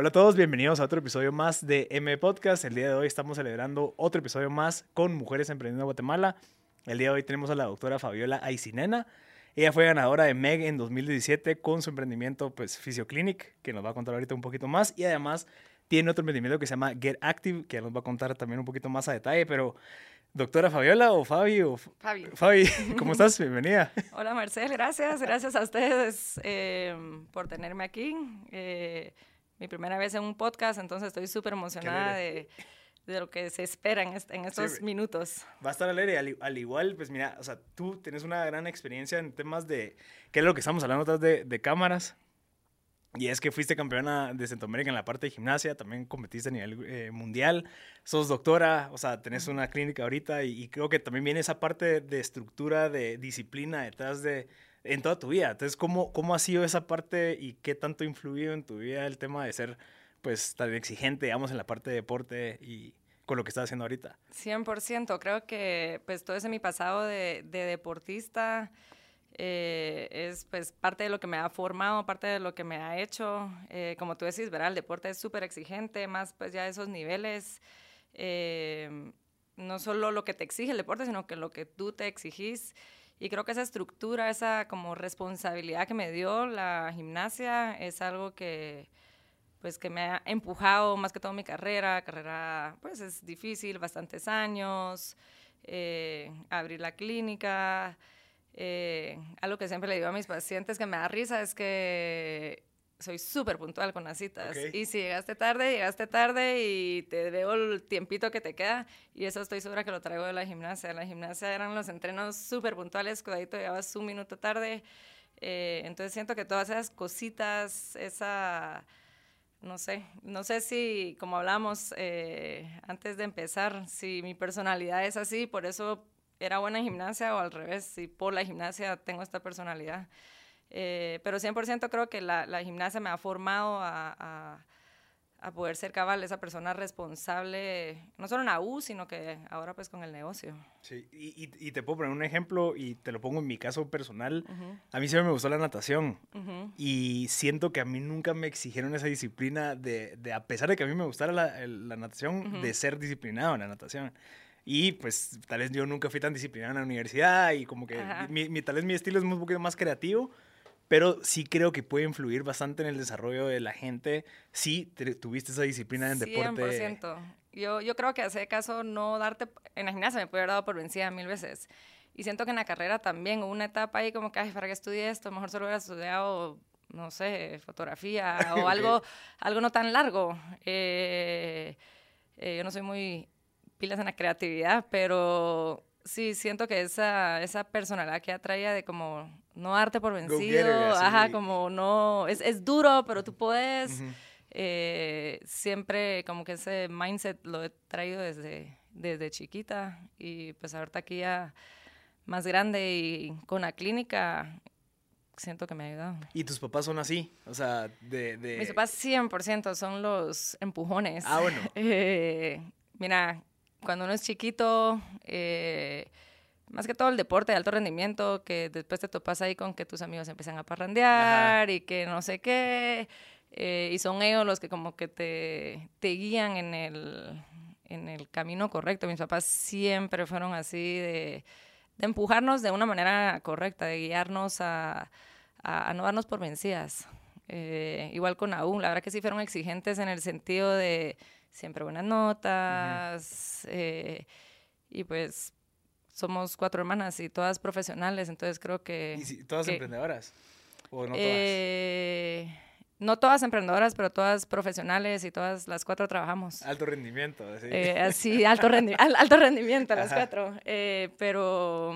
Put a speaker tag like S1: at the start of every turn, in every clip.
S1: Hola a todos, bienvenidos a otro episodio más de M Podcast. El día de hoy estamos celebrando otro episodio más con Mujeres Emprendiendo Guatemala. El día de hoy tenemos a la doctora Fabiola Aicinena. Ella fue ganadora de MEG en 2017 con su emprendimiento pues Physioclinic, que nos va a contar ahorita un poquito más. Y además tiene otro emprendimiento que se llama Get Active, que nos va a contar también un poquito más a detalle. Pero, doctora Fabiola o Fabi o
S2: Fabi.
S1: Fabi, ¿cómo estás? Bienvenida.
S2: Hola Marcel, gracias. Gracias a ustedes eh, por tenerme aquí. Eh, mi primera vez en un podcast, entonces estoy súper emocionada de, de, lo que se espera en, en estos
S1: Sí.
S2: minutos.
S1: Va a estar alegre, al, al igual, pues mira, o sea, tú tienes una gran experiencia en temas de, ¿qué es lo que estamos hablando atrás de, de cámaras? Y es que fuiste campeona de Centroamérica en la parte de gimnasia, también competiste a nivel eh, mundial, sos doctora, o sea, tenés una clínica ahorita y, y creo que también viene esa parte de estructura, de disciplina detrás de, en toda tu vida. Entonces, ¿cómo, ¿cómo ha sido esa parte y qué tanto ha influido en tu vida el tema de ser, pues, tan exigente, digamos, en la parte de deporte y con lo que estás haciendo ahorita?
S2: 100%. Creo que pues todo ese mi pasado de, de deportista eh, es pues parte de lo que me ha formado, parte de lo que me ha hecho. Eh, como tú decís, ¿verdad? El deporte es súper exigente, más pues ya esos niveles. eh, no solo lo que te exige el deporte, sino que lo que tú te exigís. Y creo que esa estructura, esa como responsabilidad que me dio la gimnasia es algo que, pues que me ha empujado más que todo mi carrera. Carrera, pues es difícil, bastantes años, eh, abrir la clínica. eh, algo que siempre le digo a mis pacientes que me da risa es que soy súper puntual con las citas. Y si llegaste tarde, llegaste tarde y te veo el tiempito que te queda. Y eso estoy segura que lo traigo de la gimnasia. La gimnasia eran los entrenos súper puntuales, cuidadito, llegabas un minuto tarde. Eh, entonces siento que todas esas cositas, esa no sé, no sé si, como hablamos eh, antes de empezar, si mi personalidad es así, por eso era buena en gimnasia o al revés, si por la gimnasia tengo esta personalidad. Eh, pero 100% creo que la, la, gimnasia me ha formado a, a, a, poder ser cabal, esa persona responsable, no solo en la U, sino que ahora pues con el negocio.
S1: Sí, y, y, y te puedo poner un ejemplo y te lo pongo en mi caso personal. Uh -huh. A mí siempre me gustó la natación uh -huh. y siento que a mí nunca me exigieron esa disciplina de, de a pesar de que a mí me gustara la, la natación, uh -huh. de ser disciplinado en la natación. Y pues tal vez yo nunca fui tan disciplinado en la universidad y como que mi, mi, tal vez mi estilo es un poquito más creativo, pero sí creo que puede influir bastante en el desarrollo de la gente si te, tuviste esa disciplina en
S2: 100%.
S1: deporte.
S2: 100%. Yo, yo creo que hace caso no darte, en la gimnasia me puede haber dado por vencida mil veces. Y siento que en la carrera también hubo una etapa ahí como que, ay, ¿para qué estudié esto? Mejor solo hubiera estudiado, no sé, fotografía o okay. algo, algo no tan largo. Eh, eh, yo no soy muy pilas en la creatividad, pero sí siento que esa, esa personalidad que atraía de como no darte por vencido, ajá, como no, es, es, duro, pero tú puedes. Uh -huh. eh, siempre como que ese mindset lo he traído desde, desde chiquita y pues ahorita aquí ya más grande y con la clínica siento que me ha ayudado.
S1: ¿Y tus papás son así? O sea, de... de...
S2: Mis papás 100% son los empujones.
S1: Ah, bueno.
S2: eh, mira, cuando uno es chiquito, eh, más que todo el deporte de alto rendimiento, que después te topas ahí con que tus amigos empiezan a parrandear Ajá. y que no sé qué, eh, y son ellos los que como que te, te guían en el, en el camino correcto. Mis papás siempre fueron así de, de empujarnos de una manera correcta, de guiarnos a, a, a no darnos por vencidas. Eh, igual con aún, la verdad que sí fueron exigentes en el sentido de siempre buenas notas, uh -huh. eh, y pues somos cuatro hermanas y todas profesionales, entonces creo que...
S1: ¿Y si, todas
S2: que,
S1: emprendedoras? ¿O no todas?
S2: Eh, no todas emprendedoras, pero todas profesionales y todas las cuatro trabajamos.
S1: Alto rendimiento,
S2: sí. Eh, sí, alto, rendi alto rendimiento las cuatro. Eh, pero,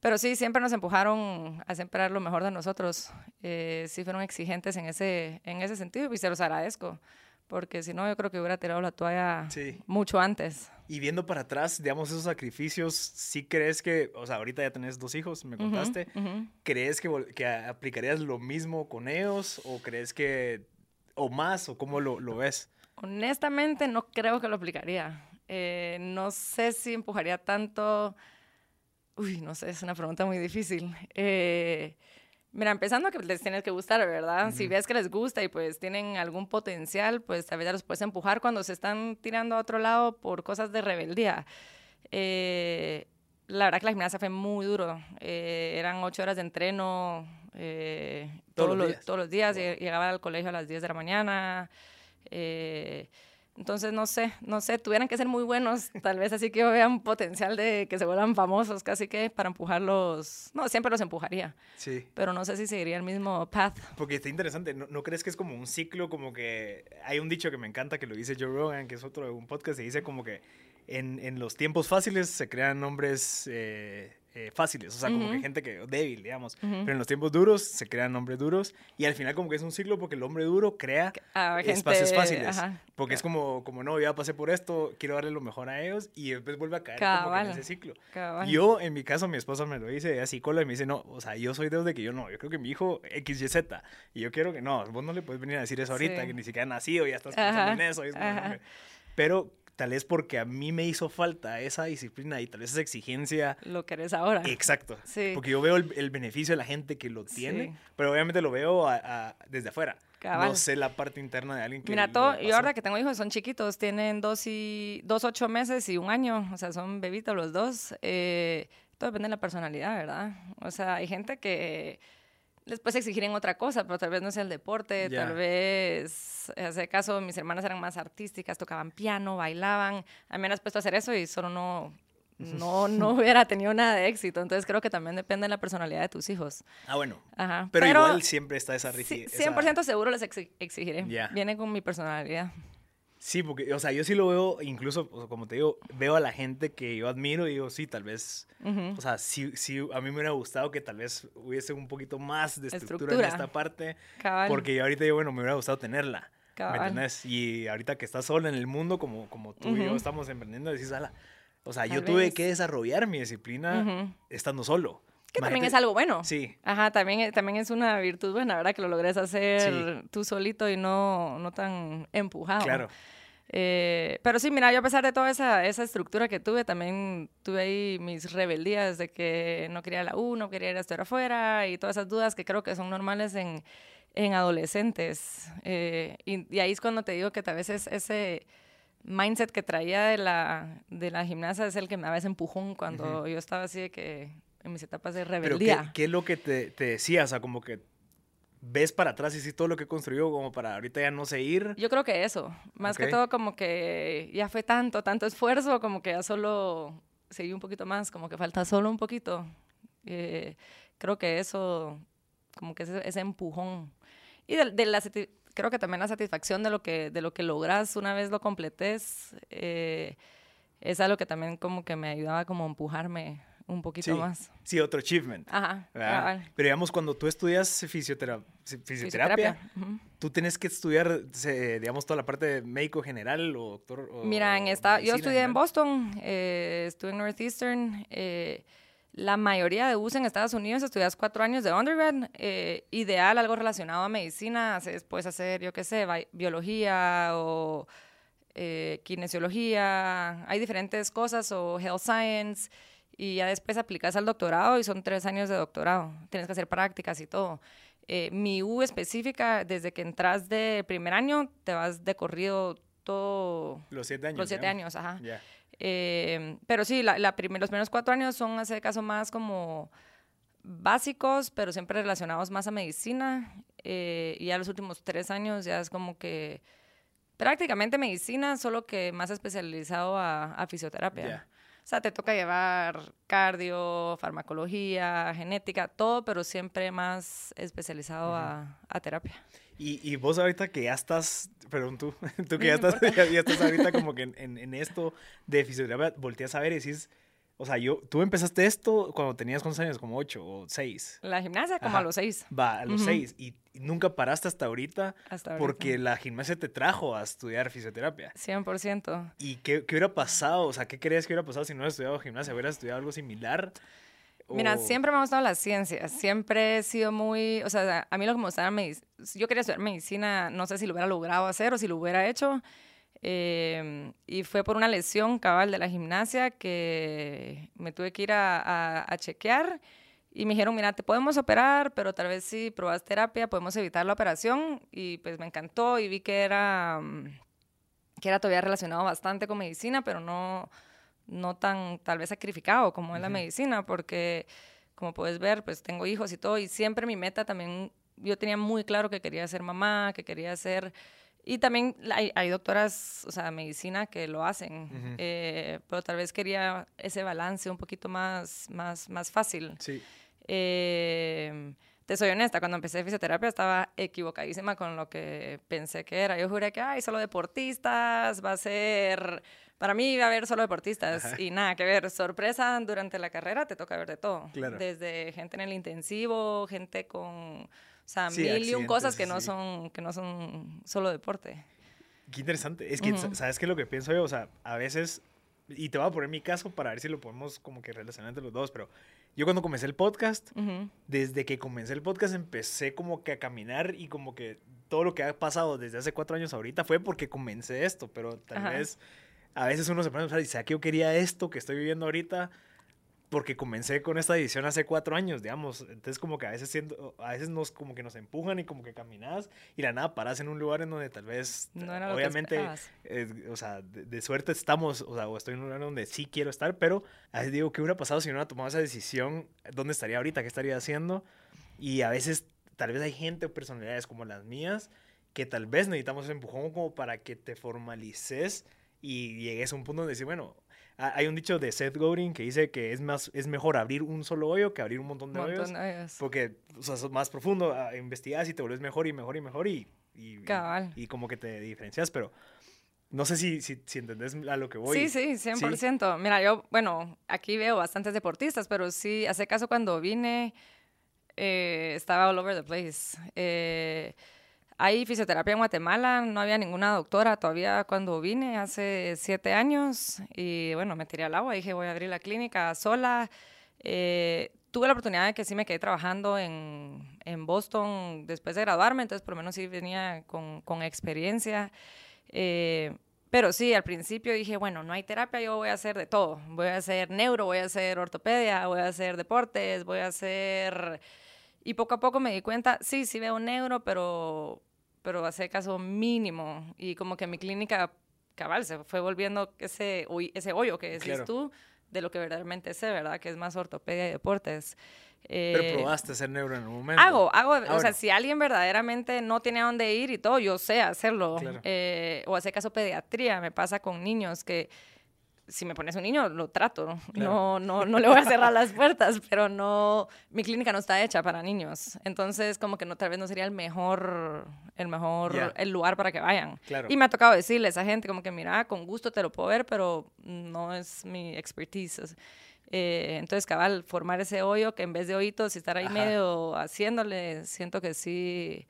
S2: pero sí, siempre nos empujaron a siempre dar lo mejor de nosotros. Eh, sí fueron exigentes en ese, en ese sentido y se los agradezco porque si no yo creo que hubiera tirado la toalla sí. mucho antes.
S1: Y viendo para atrás, digamos, esos sacrificios, ¿sí crees que, o sea, ahorita ya tenés dos hijos, me contaste, uh -huh, uh -huh. ¿crees que, que, aplicarías lo mismo con ellos o crees que, o más, o cómo lo, lo ves?
S2: Honestamente, no creo que lo aplicaría. Eh, no sé si empujaría tanto, uy, no sé, es una pregunta muy difícil. Eh, Mira, empezando que les tienes que gustar, ¿verdad? Si ves que les gusta y pues tienen algún potencial, pues tal vez los puedes empujar cuando se están tirando a otro lado por cosas de rebeldía. Eh, la verdad que la gimnasia fue muy duro. Eh, eran ocho horas de entreno eh, todos, los días. Todos los días. Llegaba al colegio a las 10 de la mañana. Entonces, no sé, no sé, tuvieran que ser muy buenos, tal vez así que vean potencial de que se vuelvan famosos, casi que para empujarlos, no, siempre los empujaría. Sí. Pero no sé si seguiría el mismo path.
S1: Porque está interesante, ¿no, crees que es como un ciclo, como que hay un dicho que me encanta que lo dice Joe Rogan, que es otro de un podcast, y dice como que en, en los tiempos fáciles se crean nombres eh, eh, fáciles, o sea, como que gente que débil, digamos. Pero en los tiempos duros se crean hombres duros y al final como que es un ciclo porque el hombre duro crea espacios fáciles. Porque es como, como, no, ya pasé por esto, quiero darle lo mejor a ellos y después vuelve a caer como que en ese ciclo. Yo, en mi caso, mi esposa me lo dice, ella psicóloga y me dice, no, o sea, yo soy de que yo no, yo creo que mi hijo XYZ y yo quiero que no, vos no le puedes venir a decir eso ahorita, que ni siquiera ha nacido, ya estás pensando en eso. pero tal vez porque a mí me hizo falta esa disciplina y tal vez esa exigencia.
S2: Lo que eres ahora.
S1: Exacto. Sí. Porque yo veo el, beneficio de la gente que lo tiene, pero obviamente lo veo desde afuera. No sé la parte interna de alguien que.
S2: Mira, todo, yo ahora que tengo hijos, son chiquitos, tienen dos, y, dos, ocho meses y un año, o sea, son bebitos los dos. Eh, todo depende de la personalidad, ¿verdad? O sea, hay gente que les puedes exigir en otra cosa, pero tal vez no es el deporte, tal vez, en ese caso, mis hermanas eran más artísticas, tocaban piano, bailaban, a mí me has puesto a hacer eso y solo no, no, no hubiera tenido nada de éxito. Entonces creo que también depende de la personalidad de tus hijos.
S1: Ah, bueno. Ajá. Pero, igual siempre está esa rigidez.
S2: 100% seguro les exigiré. Viene con mi personalidad.
S1: Sí, porque, o sea, yo sí lo veo, incluso, como te digo, veo a la gente que yo admiro y digo, sí, tal vez, o sea, sí, sí, a mí me hubiera gustado que tal vez hubiese un poquito más de estructura, en esta parte, porque yo ahorita yo, bueno, me hubiera gustado tenerla, ¿me entiendes? Y ahorita que estás sola en el mundo, como, como tú y yo estamos emprendiendo, decís, ala, o sea, yo tuve que desarrollar mi disciplina estando solo.
S2: Que también es algo bueno. Sí. Ajá, también, también es una virtud buena, ¿verdad? Que lo logres hacer tú solito y no, no tan empujado. Claro. Eh, pero sí, mira, yo a pesar de toda esa, esa estructura que tuve, también tuve ahí mis rebeldías de que no quería la U, no quería ir a estar afuera y todas esas dudas que creo que son normales en, en adolescentes. Eh, y, ahí es cuando te digo que tal vez ese mindset que traía de la, de la gimnasia es el que me daba ese empujón cuando yo estaba así de que en mis etapas de rebeldía.
S1: ¿Pero qué, qué es lo que te, te decía? O sea, como que ves para atrás y sí todo lo que construyó como para ahorita ya no seguir.
S2: Yo creo que eso, más que todo como que ya fue tanto, tanto esfuerzo, como que ya solo seguí un poquito más, como que falta solo un poquito. Eh, creo que eso, como que ese, ese empujón. Y de, la, creo que también la satisfacción de lo que, de lo que logras una vez lo completes, eh, es algo que también como que me ayudaba como a empujarme un poquito más.
S1: Sí, otro achievement. Ajá. Pero digamos, cuando tú estudias fisioterapia, tú tienes que estudiar, digamos, toda la parte de médico general o doctor.
S2: Mira, en esta, yo estudié en Boston, eh, estuve en Northeastern. Eh, la mayoría de US en Estados Unidos estudias cuatro años de undergrad. Eh, ideal, algo relacionado a medicina. Puedes hacer, yo qué sé, biología o kinesiología. Hay diferentes cosas o health science y ya después aplicas al doctorado y son tres años de doctorado. Tienes que hacer prácticas y todo. Eh, mi U específica, desde que entras de primer año, te vas de corrido todo...
S1: Los siete años.
S2: Los siete años, ajá. Eh, pero sí, la, los primeros cuatro años son, hace caso, más como básicos, pero siempre relacionados más a medicina. Eh, y ya los últimos tres años ya es como que prácticamente medicina, solo que más especializado a, a fisioterapia. O sea, te toca llevar cardio, farmacología, genética, todo, pero siempre más especializado a, terapia.
S1: Y, y, vos ahorita que ya estás, perdón, tú, tú que ya, estás, ya, estás ahorita como que en, en, esto de fisioterapia, volteas a ver y decís, o sea, yo, tú empezaste esto cuando tenías cuántos años, como ocho o seis.
S2: La gimnasia como a los seis.
S1: Va, a los seis. Y, nunca paraste hasta ahorita. Hasta ahorita. Porque la gimnasia te trajo a estudiar fisioterapia.
S2: 100%.
S1: ¿Y qué, qué, hubiera pasado? O sea, ¿qué creías que hubiera pasado si no hubieras estudiado gimnasia? ¿Hubieras estudiado algo similar?
S2: Mira, siempre me ha gustado la ciencia. Siempre he sido muy. O sea, a mí lo que me gustaba. Yo quería estudiar medicina, no sé si lo hubiera logrado hacer o si lo hubiera hecho. Em, y fue por una lesión cabal de la gimnasia que me tuve que ir a, a, chequear Y me dijeron, mira, te podemos operar, pero tal vez si probas terapia podemos evitar la operación. Y pues me encantó y vi que era, mm, que era todavía relacionado bastante con medicina, pero no, no tan tal vez sacrificado como es la medicina, porque como puedes ver, pues tengo hijos y todo. Y siempre mi meta también, yo tenía muy claro que quería ser mamá, que quería ser... Y también hay, hay, doctoras, o sea, medicina que lo hacen, eh, pero tal vez quería ese balance un poquito más, más, más fácil.
S1: Sí.
S2: Eh, te soy honesta, cuando empecé fisioterapia estaba equivocadísima con lo que pensé que era. Yo juré que, ay, solo deportistas, va a ser, para mí va a haber solo deportistas y nada que ver. Sorpresa, durante la carrera te toca ver de todo. Desde gente en el intensivo, gente con, o sea, mil y un cosas que no, son, que no son solo deporte.
S1: Qué interesante. Es que, ¿sabes qué es lo que pienso yo? O sea, a veces, y te voy a poner mi caso para ver si lo podemos como que relacionar entre los dos, pero yo cuando comencé el podcast, desde que comencé el podcast empecé como que a caminar y como que todo lo que ha pasado desde hace cuatro años ahorita fue porque comencé esto, pero tal vez a veces uno se pone a pensar, ¿y que yo quería esto que estoy viviendo ahorita? Porque comencé con esta edición hace cuatro años, digamos. Entonces, como que a veces, siento, a veces nos, como que nos empujan y como que caminas y la nada paras en un lugar en donde tal vez, obviamente, eh, o sea, de, suerte estamos, o sea, o estoy en un lugar donde sí quiero estar, pero a veces digo, ¿qué hubiera pasado si no hubiera tomado esa decisión? ¿Dónde estaría ahorita? ¿Qué estaría haciendo? Y a veces, tal vez hay gente o personalidades como las mías que tal vez necesitamos ese empujón como para que te formalices y llegues a un punto donde decir, bueno, hay un dicho de Seth Godin que dice que es, más, es mejor abrir un solo hoyo que abrir un montón de hoyos. Porque o sea, es más profundo, ah, investigas y te vuelves mejor y mejor y mejor y, y, y, como que te diferencias, pero no sé si, si, si, entendés a lo que voy.
S2: Sí, sí, 100%. Mira, yo, bueno, aquí veo bastantes deportistas, pero sí, hace caso cuando vine, eh, estaba all over the place. Eh, hay fisioterapia en Guatemala, no había ninguna doctora todavía cuando vine hace siete años y bueno, me tiré al agua, dije voy a abrir la clínica sola. Eh, tuve la oportunidad de que sí me quedé trabajando en, en, Boston después de graduarme, entonces por lo menos sí venía con, con experiencia. Eh, pero sí, al principio dije, bueno, no hay terapia, yo voy a hacer de todo. Voy a hacer neuro, voy a hacer ortopedia, voy a hacer deportes, voy a hacer y poco a poco me di cuenta, sí, sí veo neuro, pero, pero hace caso mínimo. Y como que mi clínica cabal se fue volviendo ese, ese hoyo que decís tú de lo que verdaderamente sé, ¿verdad? Que es más ortopedia y deportes.
S1: Pero eh, probaste hacer neuro en un momento.
S2: Hago, hago, o sea, si alguien verdaderamente no tiene a dónde ir y todo, yo sé hacerlo. Eh, o hace caso pediatría, me pasa con niños que si me pones un niño, lo trato. No, no, no le voy a cerrar las puertas, pero no, mi clínica no está hecha para niños. Entonces, como que no, tal vez no sería el mejor, el mejor, el lugar para que vayan. Y me ha tocado decirle a esa gente como que, mira, con gusto te lo puedo ver, pero no es mi expertise. Eh, entonces, cabal, formar ese hoyo que en vez de oídos y estar ahí medio haciéndole, siento que sí.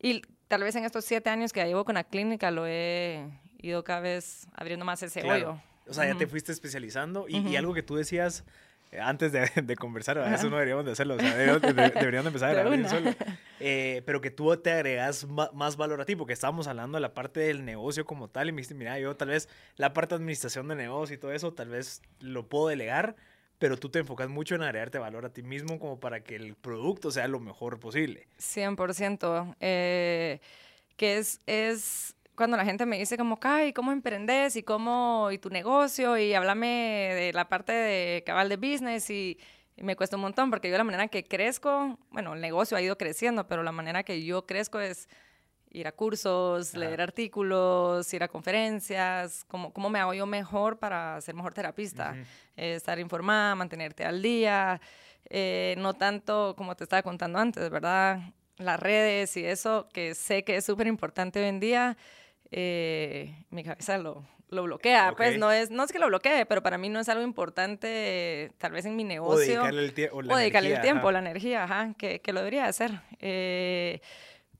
S2: Y tal vez en estos siete años que llevo con la clínica lo he ido cada vez abriendo más ese hoyo.
S1: O sea, ya te fuiste especializando y, algo que tú decías eh, antes de, de conversar, eso no deberíamos de hacerlo, o sea, deberían de empezar a grabar solo. Eh, pero que tú te agregas más, valor a ti, porque estábamos hablando de la parte del negocio como tal y me dijiste, mira, yo tal vez la parte de administración de negocio y todo eso, tal vez lo puedo delegar, pero tú te enfocas mucho en agregarte valor a ti mismo como para que el producto sea lo mejor posible.
S2: 100%. Eh, que es, es cuando la gente me dice como, Kai, ¿cómo emprendes? ¿Y cómo, y tu negocio? Y háblame de la parte de cabal de business y, me cuesta un montón porque yo la manera que crezco, bueno, el negocio ha ido creciendo, pero la manera que yo crezco es ir a cursos, leer artículos, ir a conferencias, cómo, cómo me hago yo mejor para ser mejor terapista, eh, estar informada, mantenerte al día, eh, no tanto como te estaba contando antes, ¿verdad? Las redes y eso, que sé que es súper importante hoy en día, eh, mi cabeza lo, lo bloquea. Pues no es, no es que lo bloquee, pero para mí no es algo importante, tal vez en mi negocio. O
S1: dedicarle el, tiempo o dedicarle
S2: el tiempo, la energía, ajá, que, que, lo debería hacer. Eh,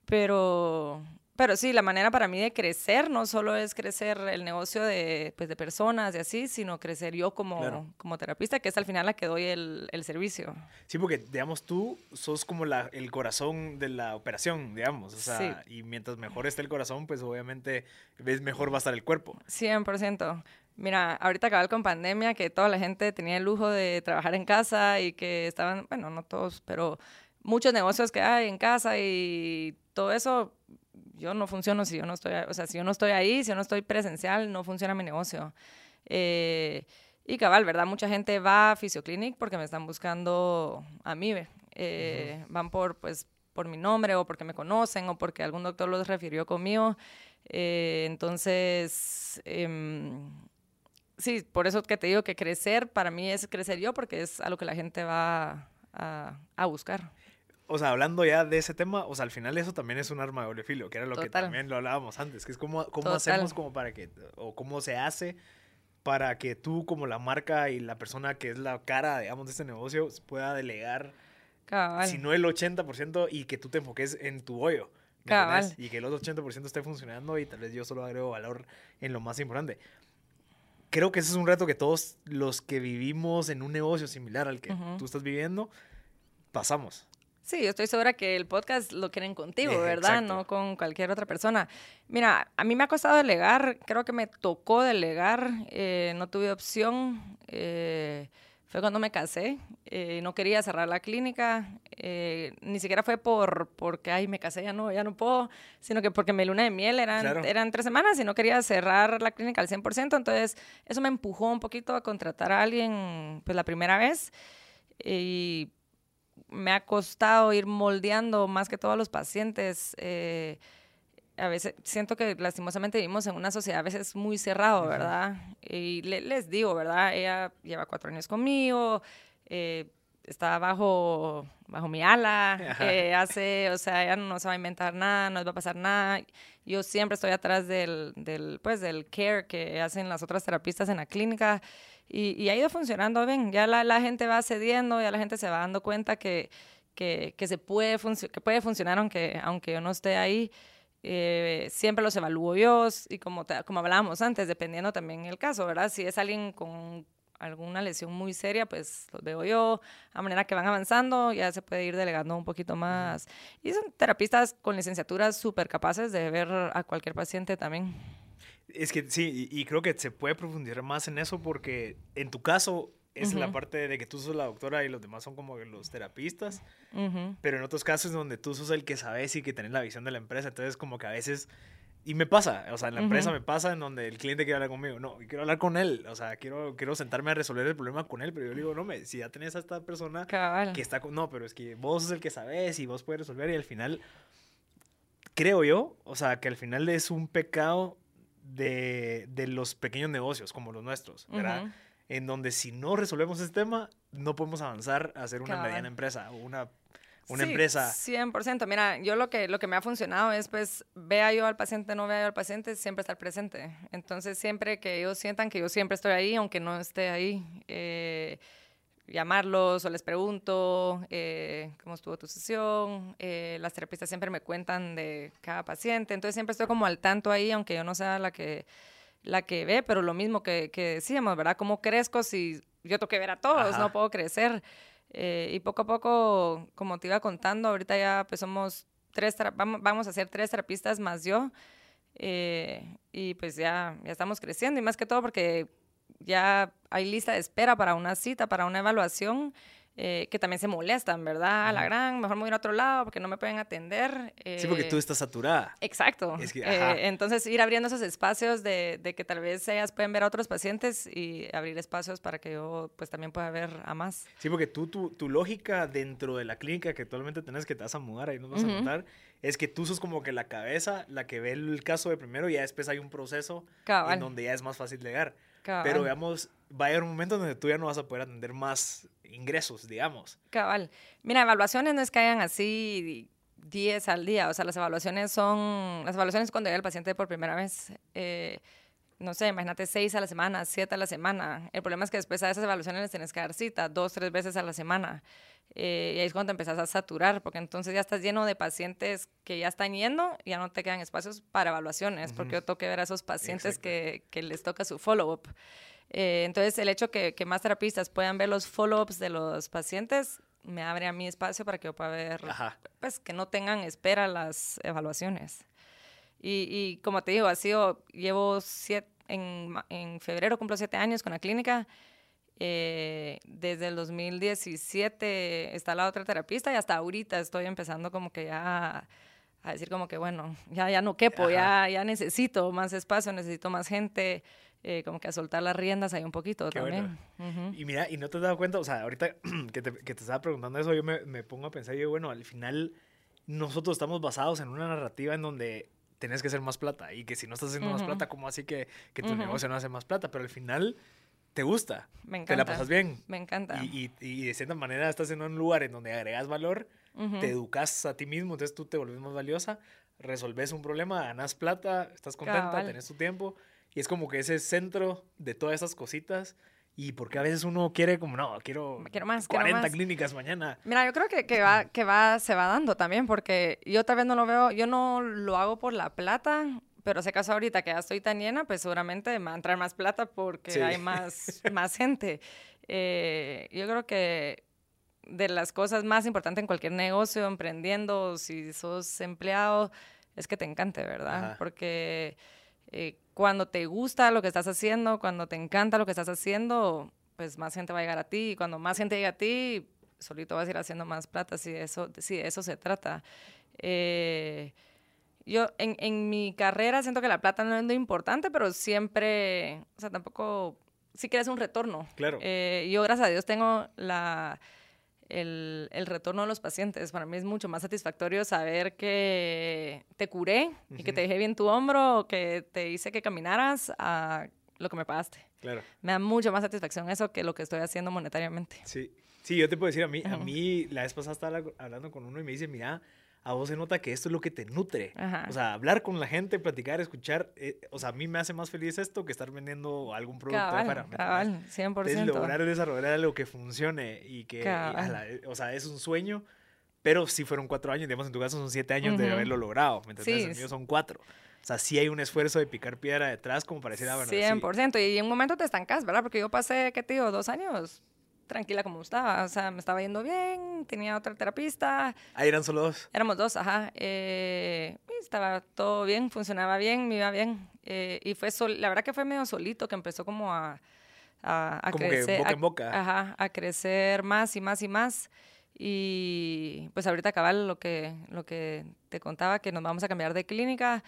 S2: pero pero sí, la manera para mí de crecer no solo es crecer el negocio de, pues, de personas y así, sino crecer yo como, como terapista, que es al final la que doy el, el, servicio.
S1: Sí, porque, digamos, tú sos como la, el corazón de la operación, digamos. O sea, y mientras mejor esté el corazón, pues obviamente ves mejor va a estar el cuerpo.
S2: 100%. Mira, ahorita acabó con pandemia, que toda la gente tenía el lujo de trabajar en casa y que estaban, bueno, no todos, pero muchos negocios que hay en casa y todo eso yo no funciono si yo no estoy, o sea, si yo no estoy ahí, si yo no estoy presencial, no funciona mi negocio. Eh, y cabal, ¿verdad? Mucha gente va a Fisioclinic porque me están buscando a mí, eh, van por, pues, por mi nombre o porque me conocen o porque algún doctor los refirió conmigo. Eh, entonces, em, sí, por eso que te digo que crecer para mí es crecer yo porque es a lo que la gente va a, a buscar
S1: o sea, hablando ya de ese tema, o sea, al final eso también es un arma de doble filo, que era lo que también lo hablábamos antes, que es cómo, cómo hacemos como para que, o cómo se hace para que tú como la marca y la persona que es la cara, digamos, de este negocio pueda delegar, si no el 80% y que tú te enfoques en tu hoyo. Y que el otro 80% esté funcionando y tal vez yo solo agrego valor en lo más importante. Creo que ese es un reto que todos los que vivimos en un negocio similar al que tú estás viviendo, pasamos.
S2: Sí, yo estoy segura que el podcast lo quieren contigo, ¿verdad? No con cualquier otra persona. Mira, a mí me ha costado delegar, creo que me tocó delegar, eh, no tuve opción. Eh, fue cuando me casé, eh, no quería cerrar la clínica, ni siquiera fue por porque, ay, me casé, ya no, ya no puedo, sino que porque mi luna de miel eran, eran tres semanas y no quería cerrar la clínica al 100%, entonces eso me empujó un poquito a contratar a alguien, pues la primera vez. Y me ha costado ir moldeando más que todos los pacientes. Eh, a veces siento que lastimosamente vivimos en una sociedad a veces muy cerrado, ¿verdad? Y les digo, ¿verdad? Ella lleva cuatro años conmigo, eh, está bajo, bajo mi ala, eh, hace, o sea, ella no se va a inventar nada, no les va a pasar nada. Yo siempre estoy atrás del, del, pues, del care que hacen las otras terapistas en la clínica. Y, ha ido funcionando bien. Ya la, la, gente va cediendo, ya la gente se va dando cuenta que, que, que se puede, que puede funcionar aunque, aunque yo no esté ahí. Eh, siempre los evalúo yo y como, como hablábamos antes, dependiendo también el caso, ¿verdad? Si es alguien con alguna lesión muy seria, pues los veo yo, a manera que van avanzando, ya se puede ir delegando un poquito más. Y son terapistas con licenciaturas súper capaces de ver a cualquier paciente también.
S1: Es que sí, y, creo que se puede profundizar más en eso porque en tu caso es la parte de que tú sos la doctora y los demás son como los terapistas, pero en otros casos donde tú sos el que sabes y que tenés la visión de la empresa, entonces como que a veces, y me pasa, o sea, en la empresa me pasa en donde el cliente quiere hablar conmigo, no, quiero hablar con él, o sea, quiero, quiero sentarme a resolver el problema con él, pero yo le digo, no, me, si ya tenés a esta persona que está con, no, pero es que vos sos el que sabes y vos puedes resolver y al final, creo yo, o sea, que al final es un pecado de, de los pequeños negocios como los nuestros, ¿verdad? En donde si no resolvemos este tema, no podemos avanzar a ser una mediana empresa o una, una sí, empresa.
S2: 100%. Mira, yo lo que, lo que me ha funcionado es, pues, vea yo al paciente, no vea yo al paciente, siempre estar presente. Entonces, siempre que ellos sientan que yo siempre estoy ahí, aunque no esté ahí. Eh, llamarlos o les pregunto eh, cómo estuvo tu sesión. Eh, las terapistas siempre me cuentan de cada paciente, entonces siempre estoy como al tanto ahí, aunque yo no sea la que, la que ve, pero lo mismo que, que decíamos, ¿verdad? ¿Cómo crezco si yo tengo que ver a todos? No puedo crecer. Eh, y poco a poco, como te iba contando, ahorita ya pues somos tres, vamos, vamos a ser tres terapistas más yo. y pues ya, ya estamos creciendo y más que todo porque ya hay lista de espera para una cita, para una evaluación, eh, que también se molestan, ¿verdad? A la gran, mejor me voy a otro lado porque no me pueden atender.
S1: sí, porque tú eh, estás saturada.
S2: Exacto. Eh, entonces, ir abriendo esos espacios de, de, que tal vez ellas pueden ver a otros pacientes y abrir espacios para que yo pues también pueda ver a más.
S1: Sí, porque tú, tu, tu lógica dentro de la clínica que actualmente tenés que te vas a mudar, ahí nos vas a notar, es que tú sos como que la cabeza, la que ve el caso de primero y ya después hay un proceso en donde ya es más fácil llegar. Pero, digamos, va a haber un momento donde tú ya no vas a poder atender más ingresos, digamos.
S2: Cabal. Mira, evaluaciones no es que hayan así 10 al día. O sea, las evaluaciones son... Las evaluaciones cuando llega el paciente por primera vez. Eh, no sé, imagínate seis a la semana, siete a la semana. El problema es que después a esas evaluaciones les tienes que dar cita dos, tres veces a la semana. Eh, y ahí es cuando te empezás a saturar, porque entonces ya estás lleno de pacientes que ya están yendo y ya no te quedan espacios para evaluaciones, porque yo tengo que ver a esos pacientes que, que, les toca su follow-up. Eh, entonces, el hecho que, que más terapistas puedan ver los follow-ups de los pacientes me abre a mi espacio para que yo pueda ver, pues que no tengan espera las evaluaciones. Y, y, como te digo, ha sido, llevo siete, en, en febrero cumplo siete años con la clínica. Eh, desde el 2017 está la otra terapista y hasta ahorita estoy empezando como que ya a decir como que bueno, ya, ya no quepo, ya, ya necesito más espacio, necesito más gente. Eh, como que a soltar las riendas ahí un poquito también.
S1: Y mira, y no te has dado cuenta, o sea, ahorita que te, que te estaba preguntando eso, yo me, me, pongo a pensar, yo, bueno, al final nosotros estamos basados en una narrativa en donde tenés que hacer más plata y que si no estás haciendo más plata, ¿cómo así que, que tu negocio no hace más plata? Pero al final te gusta,
S2: me encanta.
S1: te la pasas bien.
S2: Me encanta.
S1: Y, y, y, de cierta manera estás en un lugar en donde agregas valor, te educas a ti mismo, entonces tú te vuelves más valiosa, resolves un problema, ganas plata, estás contenta, Cabal. tenés tu tiempo y es como que ese centro de todas esas cositas. Y porque a veces uno quiere como, no, quiero,
S2: quiero más,
S1: 40
S2: quiero más.
S1: clínicas mañana.
S2: Mira, yo creo que, que, va, que va, se va dando también, porque yo tal vez no lo veo, yo no lo hago por la plata, pero si acaso ahorita que ya estoy tan llena, pues seguramente me va a entrar más plata porque sí. hay más, más gente. Eh, yo creo que de las cosas más importantes en cualquier negocio, emprendiendo, si sos empleado, es que te encante, ¿verdad? Ajá. Porque eh, cuando te gusta lo que estás haciendo, cuando te encanta lo que estás haciendo, pues más gente va a llegar a ti. Y cuando más gente llega a ti, solito vas a ir haciendo más plata, si eso, si de eso se trata. Eh, yo en, en, mi carrera siento que la plata no es lo importante, pero siempre, o sea, tampoco, sí quieres un retorno.
S1: Claro.
S2: Eh, yo, gracias a Dios, tengo la el, el, retorno de los pacientes. Para mí es mucho más satisfactorio saber que te curé uh -huh. y que te dejé bien tu hombro, que te hice que caminaras a lo que me pagaste.
S1: Claro.
S2: Me da mucho más satisfacción eso que lo que estoy haciendo monetariamente.
S1: Sí, sí yo te puedo decir, a mí, uh -huh. a mí la vez pasada estaba hablando con uno y me dice, mira, a vos se nota que esto es lo que te nutre.
S2: Ajá.
S1: O sea, hablar con la gente, platicar, escuchar, eh, o sea, a mí me hace más feliz esto que estar vendiendo algún producto
S2: cabal,
S1: afuera.
S2: Cabal, 100%.
S1: Entonces, lograr desarrollar algo que funcione y que, y la, o sea, es un sueño, pero si fueron cuatro años, digamos, en tu caso son siete años uh -huh. de haberlo logrado, ¿me entiendes? Sí. El mío son cuatro. O sea, sí hay un esfuerzo de picar piedra detrás como para decir, ah, bueno,
S2: 100%. Sí. Y en un momento te estancas, ¿verdad? Porque yo pasé, ¿qué te digo? Dos años tranquila como estaba. O sea, me estaba yendo bien, tenía otra terapista.
S1: Ahí eran solo dos.
S2: Éramos dos, ajá. Eh, estaba todo bien, funcionaba bien, me iba bien. Eh, y fue sol, la verdad que fue medio solito que empezó como a, a, a
S1: como
S2: crecer.
S1: Que boca en boca.
S2: A, ajá, a crecer más y más y más. Y pues ahorita cabal lo que, lo que te contaba, que nos vamos a cambiar de clínica.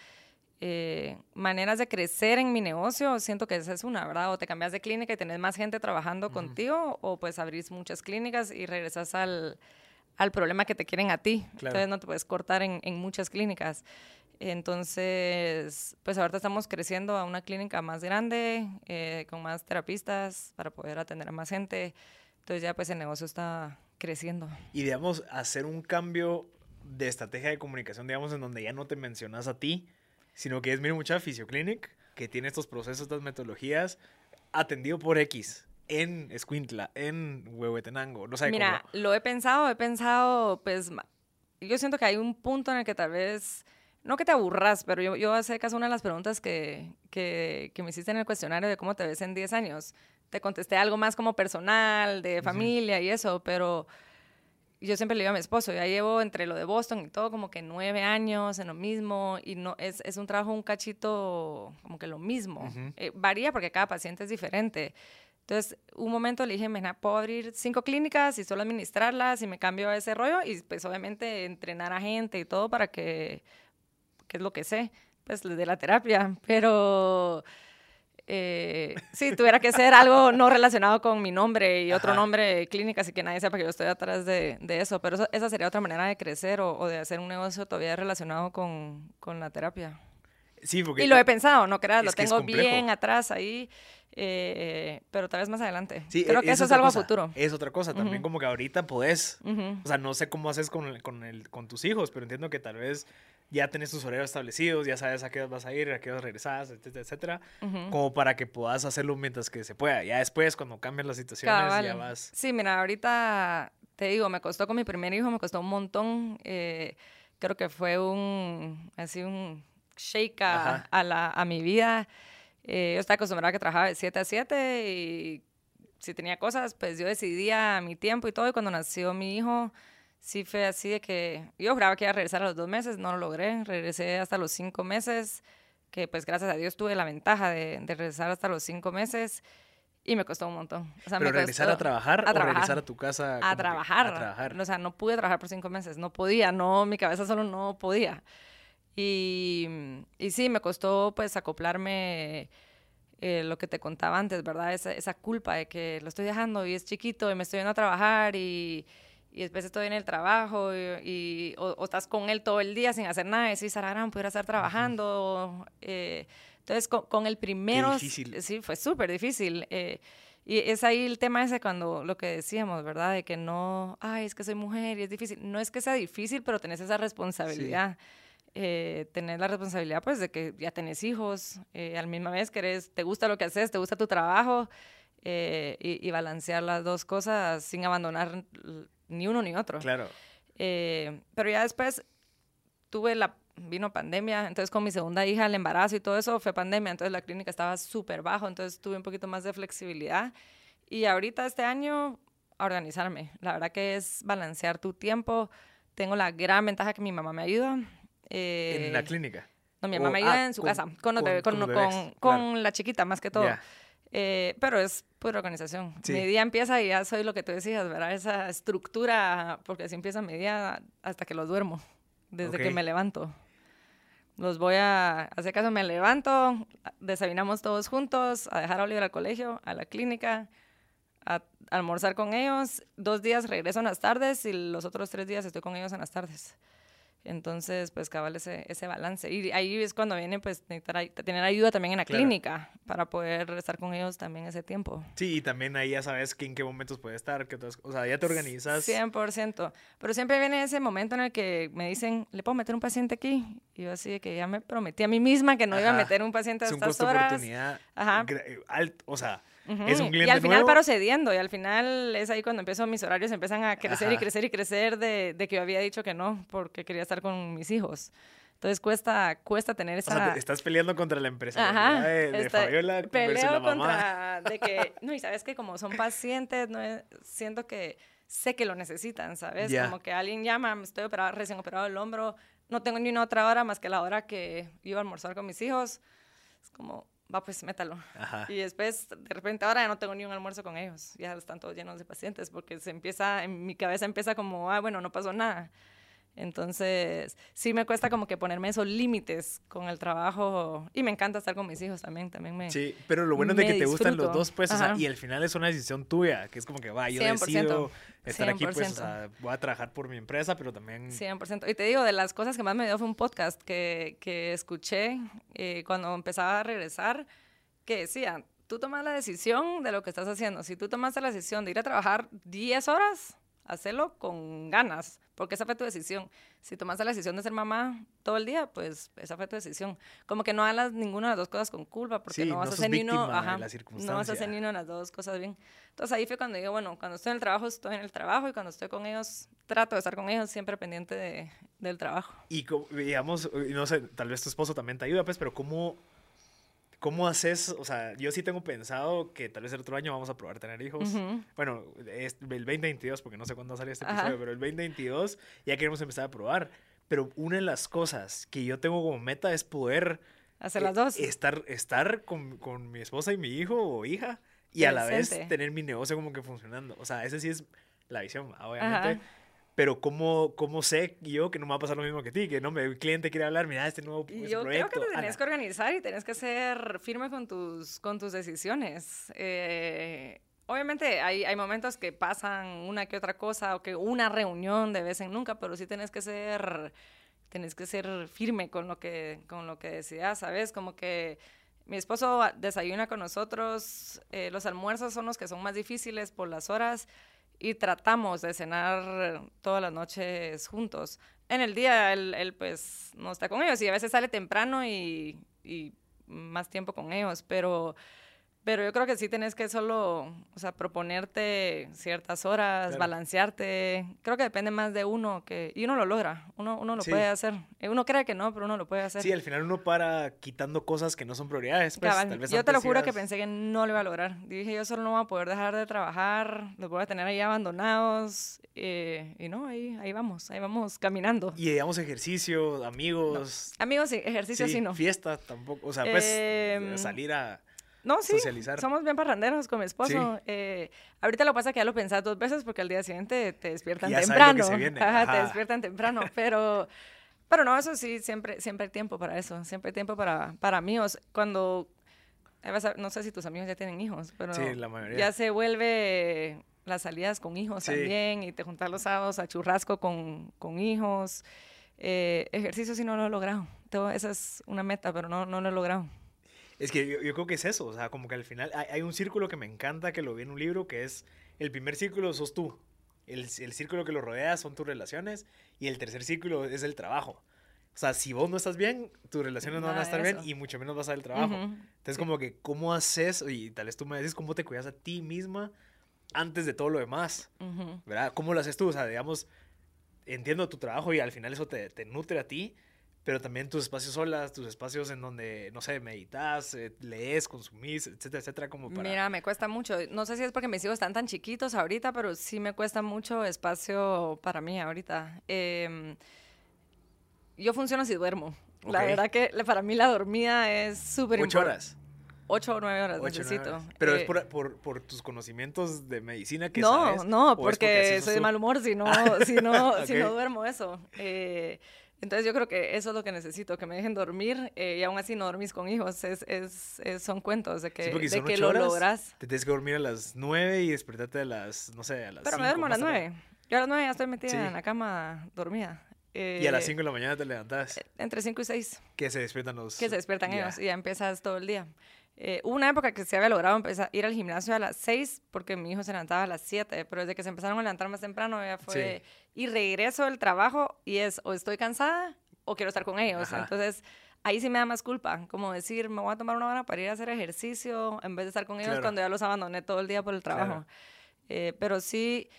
S2: Eh, maneras de crecer en mi negocio, siento que esa es una, ¿verdad? O te cambias de clínica y tenés más gente trabajando uh -huh. contigo, o pues abrís muchas clínicas y regresas al, al problema que te quieren a ti. Claro. Entonces no te puedes cortar en, en, muchas clínicas. Entonces, pues ahorita estamos creciendo a una clínica más grande, eh, con más terapistas para poder atender a más gente. Entonces ya pues el negocio está creciendo.
S1: Y digamos, hacer un cambio de estrategia de comunicación, digamos, en donde ya no te mencionas a ti, sino que es, mira, mucha Fisioclinic, que tiene estos procesos, estas metodologías, atendido por X, en Escuintla, en Huehuetenango, no sé
S2: Mira,
S1: cómo.
S2: lo he pensado, he pensado, pues, yo siento que hay un punto en el que tal vez, no que te aburras, pero yo, yo hace caso una de las preguntas que, que, que me hiciste en el cuestionario de cómo te ves en 10 años. Te contesté algo más como personal, de familia uh -huh. y eso, pero yo siempre le digo a mi esposo, ya llevo entre lo de Boston y todo como que nueve años en lo mismo y no es, es un trabajo un cachito como que lo mismo. Uh -huh. eh, varía porque cada paciente es diferente. Entonces, un momento le dije, mira, puedo abrir cinco clínicas y solo administrarlas y me cambio a ese rollo y pues obviamente entrenar a gente y todo para que, que es lo que sé, pues de la terapia, pero eh, sí, tuviera que ser algo no relacionado con mi nombre y otro Ajá. nombre clínica, así que nadie sepa que yo estoy atrás de, de eso. Pero eso, esa sería otra manera de crecer o, o, de hacer un negocio todavía relacionado con, con la terapia.
S1: Sí, porque
S2: y lo he pensado, no creas, lo tengo bien atrás ahí, eh, pero tal vez más adelante.
S1: Sí,
S2: Creo que eso es algo
S1: cosa,
S2: a futuro.
S1: Es otra cosa, también uh -huh. como que ahorita podés, uh -huh. o sea, no sé cómo haces con, con, el, con tus hijos, pero entiendo que tal vez ya tenés tus horarios establecidos, ya sabes a qué vas a ir, a qué vas regresar, etcétera, etcétera,
S2: Ujú.
S1: como para que puedas hacerlo mientras que se pueda. Ya después, cuando cambian las situaciones,
S2: Cabal.
S1: ya vas.
S2: Sí, mira, ahorita te digo, me costó con mi primer hijo, me costó un montón. eh, creo que fue un, así un shake a, a la, a mi vida. Eh, yo estaba acostumbrada a que trabajaba de 7 a 7 y si tenía cosas, pues yo decidía mi tiempo y todo. Y cuando nació mi hijo, sí fue así de que yo juraba que iba a regresar a los dos meses, no lo logré. Regresé hasta los cinco meses, que pues gracias a Dios tuve la ventaja de, de regresar hasta los cinco meses. Y me costó un montón. O sea,
S1: Pero
S2: me
S1: regresar a trabajar
S2: a
S1: o
S2: trabajar.
S1: regresar a tu casa.
S2: a
S1: que-
S2: trabajar.
S1: a trabajar.
S2: O sea, no pude trabajar por cinco meses, no podía, no, mi cabeza solo no podía. Y, y sí, me costó pues acoplarme eh, lo que te contaba antes, ¿verdad? Esa, esa culpa de que lo estoy dejando y es chiquito y me estoy yendo a trabajar y, y después estoy en el trabajo y, y- o, o estás con él todo el día sin hacer nada y decís, Saragán, pudiera estar trabajando. eh, entonces, con, con el primero,
S1: difícil.
S2: sí, fue súper difícil. eh, y es ahí el tema ese cuando lo que decíamos, ¿verdad? De que no, ay, es que soy mujer y es difícil. No es que sea difícil, pero tenés esa responsabilidad. Eh, tenés la responsabilidad, pues, de que ya tenés hijos, eh, al misma vez querés, te gusta lo que haces, te gusta tu trabajo, eh, y, y balancear las dos cosas sin abandonar ni uno ni otro.
S1: Claro.
S2: Eh, pero ya después tuve la, vino pandemia, entonces con mi segunda hija, el embarazo y todo eso fue pandemia, entonces la clínica estaba súper bajo, entonces tuve un poquito más de flexibilidad. Y ahorita este año, a organizarme. La verdad que es balancear tu tiempo. Tengo la gran ventaja que mi mamá me ayuda.
S1: en la
S2: Eh,
S1: clínica.
S2: No, mi mamá me ayuda
S1: ah,
S2: en su
S1: con-
S2: casa, con,
S1: con-
S2: bebés- con,
S1: claro.
S2: la chiquita más que todo. Eh, pero es pura organización.
S1: Sí.
S2: Mi día empieza y ya soy lo que tú decías, ¿verdad? Esa estructura, porque así empieza mi día hasta que los duermo, desde que me levanto. Los voy a hacer caso, me levanto, desayunamos todos juntos, a dejar a Oliver al colegio, a la clínica, a almorzar con ellos. Dos días regreso en las tardes y los otros tres días estoy con ellos en las tardes. Entonces, pues cabal ese, ese balance. Y ahí es cuando viene, pues, necesitar tener ayuda también en la
S1: Claro.
S2: clínica para poder estar con ellos también ese tiempo.
S1: Sí, y también ahí ya sabes que en qué momentos puede estar, qué otras, o sea, ya te organizas.
S2: 100%. Pero siempre viene ese momento en el que me dicen, ¿le puedo meter un paciente aquí? Y yo así de que ya me prometí a mí misma que no iba a meter un paciente a
S1: Es un
S2: estas
S1: costo de
S2: horas.
S1: oportunidad
S2: Ajá.
S1: eh, o sea,
S2: Ujú,
S1: es un cliente
S2: Y al final
S1: nuevo.
S2: paro cediendo y al final es ahí cuando empiezo mis horarios empiezan a crecer y
S1: Ajá.
S2: crecer y crecer de, de que yo había dicho que no porque quería estar con mis hijos. Entonces cuesta, cuesta tener
S1: O
S2: esa...
S1: sea, te- estás peleando contra la empresa
S2: Ajá,
S1: de, de
S2: está-
S1: Fabiola
S2: peleo
S1: la mamá.
S2: contra de que no y sabes que como son pacientes no es- siento que sé que lo necesitan sabes
S1: Ya.
S2: como que alguien llama me estoy operado recién operado el hombro no tengo ni una otra hora más que la hora que iba a almorzar con mis hijos es como va pues métalo
S1: Ajá.
S2: y después de repente ahora ya no tengo ni un almuerzo con ellos ya están todos llenos de pacientes porque se empieza en mi cabeza empieza como ah bueno no pasó nada entonces, sí me cuesta como que ponerme esos límites con el trabajo y me encanta estar con mis hijos también, también me...
S1: Sí, pero lo bueno es de que te gustan los
S2: disfruto.
S1: dos, pues, o sea, y al final es una decisión tuya, que es como que, va, yo
S2: 100%,
S1: decido estar aquí, pues, o
S2: 100%.
S1: sea, voy a trabajar por mi empresa, pero también...
S2: 100%. Y te digo, de las cosas que más me dio fue un podcast que, que escuché eh, cuando empezaba a regresar, que decía, tú tomas la decisión de lo que estás haciendo. Si tú tomaste la decisión de ir a trabajar 10 horas, hacelo con ganas, porque esa fue tu decisión. Si tomaste la decisión de ser mamá todo el día, pues esa fue tu decisión. Como que no hagas ninguna de las dos cosas con culpa, porque
S1: Sí,
S2: no vas
S1: no
S2: a hacer ni uno, ajá, no vas a hacer
S1: circunstancia.
S2: ni una de las dos cosas bien. Entonces ahí fue cuando digo, bueno, cuando estoy en el trabajo, estoy en el trabajo, y cuando estoy con ellos, trato de estar con ellos siempre pendiente de, del trabajo.
S1: Y digamos, no sé, tal vez tu esposo también te ayuda, pues, pero ¿cómo, cómo haces? O sea, yo sí tengo pensado que tal vez el otro año vamos a probar tener hijos.
S2: Ujú.
S1: Bueno, es el 2022, porque no sé cuándo sale este
S2: Ajá.
S1: episodio, pero el 2022 ya queremos empezar a probar. Pero una de las cosas que yo tengo como meta es poder
S2: Hacer
S1: eh,
S2: las dos.
S1: estar, estar con, con mi esposa y mi hijo o hija y a la vez tener mi negocio como que funcionando. O sea, esa sí es la visión, obviamente.
S2: Ajá.
S1: Pero ¿cómo, ¿cómo sé yo que no me va a pasar lo mismo que ti? Que no me, el cliente quiere hablar, mira, este nuevo
S2: yo
S1: proyecto.
S2: creo que te tenés que organizar y tenés que ser firme con tus, con tus decisiones. Eh, obviamente hay, hay momentos que pasan una que otra cosa o que una reunión de vez en nunca, pero sí tenés que ser, tenés que ser firme con lo que, con lo que decidas, ¿sabes? Como que mi esposo desayuna con nosotros, eh, los almuerzos son los que son más difíciles por las horas y tratamos de cenar todas las noches juntos. En el día él, él, pues no está con ellos y a veces sale temprano y, y más tiempo con ellos, pero pero yo creo que sí tenés que solo, o sea, proponerte ciertas horas, balancearte. Creo que depende más de uno que y uno lo logra, uno, uno lo puede hacer. Eh, uno cree que no, pero uno lo puede hacer.
S1: Sí, al final uno para quitando cosas que no son prioridades. Pues, tal vez
S2: yo te lo juro que pensé que no lo iba a lograr. Dije, yo solo no voy a poder dejar de trabajar, los voy a tener ahí abandonados. Eh, y no, ahí, ahí vamos, ahí vamos caminando.
S1: Y digamos ejercicio, amigos.
S2: Amigos, sí, ejercicio sí, no.
S1: Fiesta tampoco, o sea, pues em, salir a
S2: no, sí, somos bien parranderos con mi esposo. Eh, ahorita lo pasa que ya lo pensás dos veces porque al día siguiente te despiertan temprano. Ajá, te despiertan temprano, pero, pero no, eso sí, siempre, siempre hay tiempo para eso, siempre hay tiempo para, para amigos. Cuando, no sé si tus amigos ya tienen hijos, pero ya se vuelve las salidas con hijos también y te juntas los sábados a churrasco con, con hijos. Eh, ejercicio sí no lo he logrado. esa es una meta, pero no, no lo he logrado.
S1: Es que yo, creo que es eso, o sea, como que al final hay, un círculo que me encanta, que lo vi en un libro, que es el primer círculo sos tú, el, el círculo que lo rodea son tus relaciones y el tercer círculo es el trabajo. O sea, si vos no estás bien, tus relaciones no van a estar bien y mucho menos vas a el trabajo. Entonces, como que, ¿cómo haces? Y tal vez tú me dices, ¿cómo te cuidas a ti misma antes de todo lo demás? ¿Verdad? ¿Cómo lo haces tú? O sea, digamos, entiendo tu trabajo y al final eso te, te nutre a ti, pero también tus espacios solas, tus espacios en donde, no sé, meditas, eh, lees, consumís, etcétera, etcétera, como para...
S2: Mira, me cuesta mucho. No sé si es porque mis hijos están tan chiquitos ahorita, pero sí me cuesta mucho espacio para mí ahorita. Em, yo funciono si duermo. La verdad que para mí la dormida es súper importante. ¿Ocho horas? Ocho o nueve horas necesito.
S1: Pero es eh, por, por, por, tus conocimientos de medicina que
S2: no,
S1: sabes.
S2: No, no, porque soy de mal humor si no, si no, si no duermo eso. Eh, entonces yo creo que eso es lo que necesito, que me dejen dormir eh, y aún así no dormís con hijos. Es, es, son cuentos de que, de que lo logras.
S1: Te tienes que dormir a las nueve y despertarte a las, no sé, a las
S2: Pero me duermo a las nueve. Yo a las nueve ya estoy metida en la cama dormida.
S1: y a las 5 de la mañana te levantas. Eh,
S2: entre 5 y 6.
S1: Que se despiertan los...
S2: Que se despiertan ellos y ya empiezas todo el día. Eh, hubo una época que se había logrado empezar ir al gimnasio a las 6 porque mi hijo se levantaba a las 7, pero desde que se empezaron a levantar más temprano ya fue... Y regreso del trabajo y es o estoy cansada o quiero estar con ellos. Entonces, ahí sí me da más culpa, como decir, me voy a tomar una hora para ir a hacer ejercicio en vez de estar con ellos cuando ya los abandoné todo el día por el trabajo. Eh, pero sí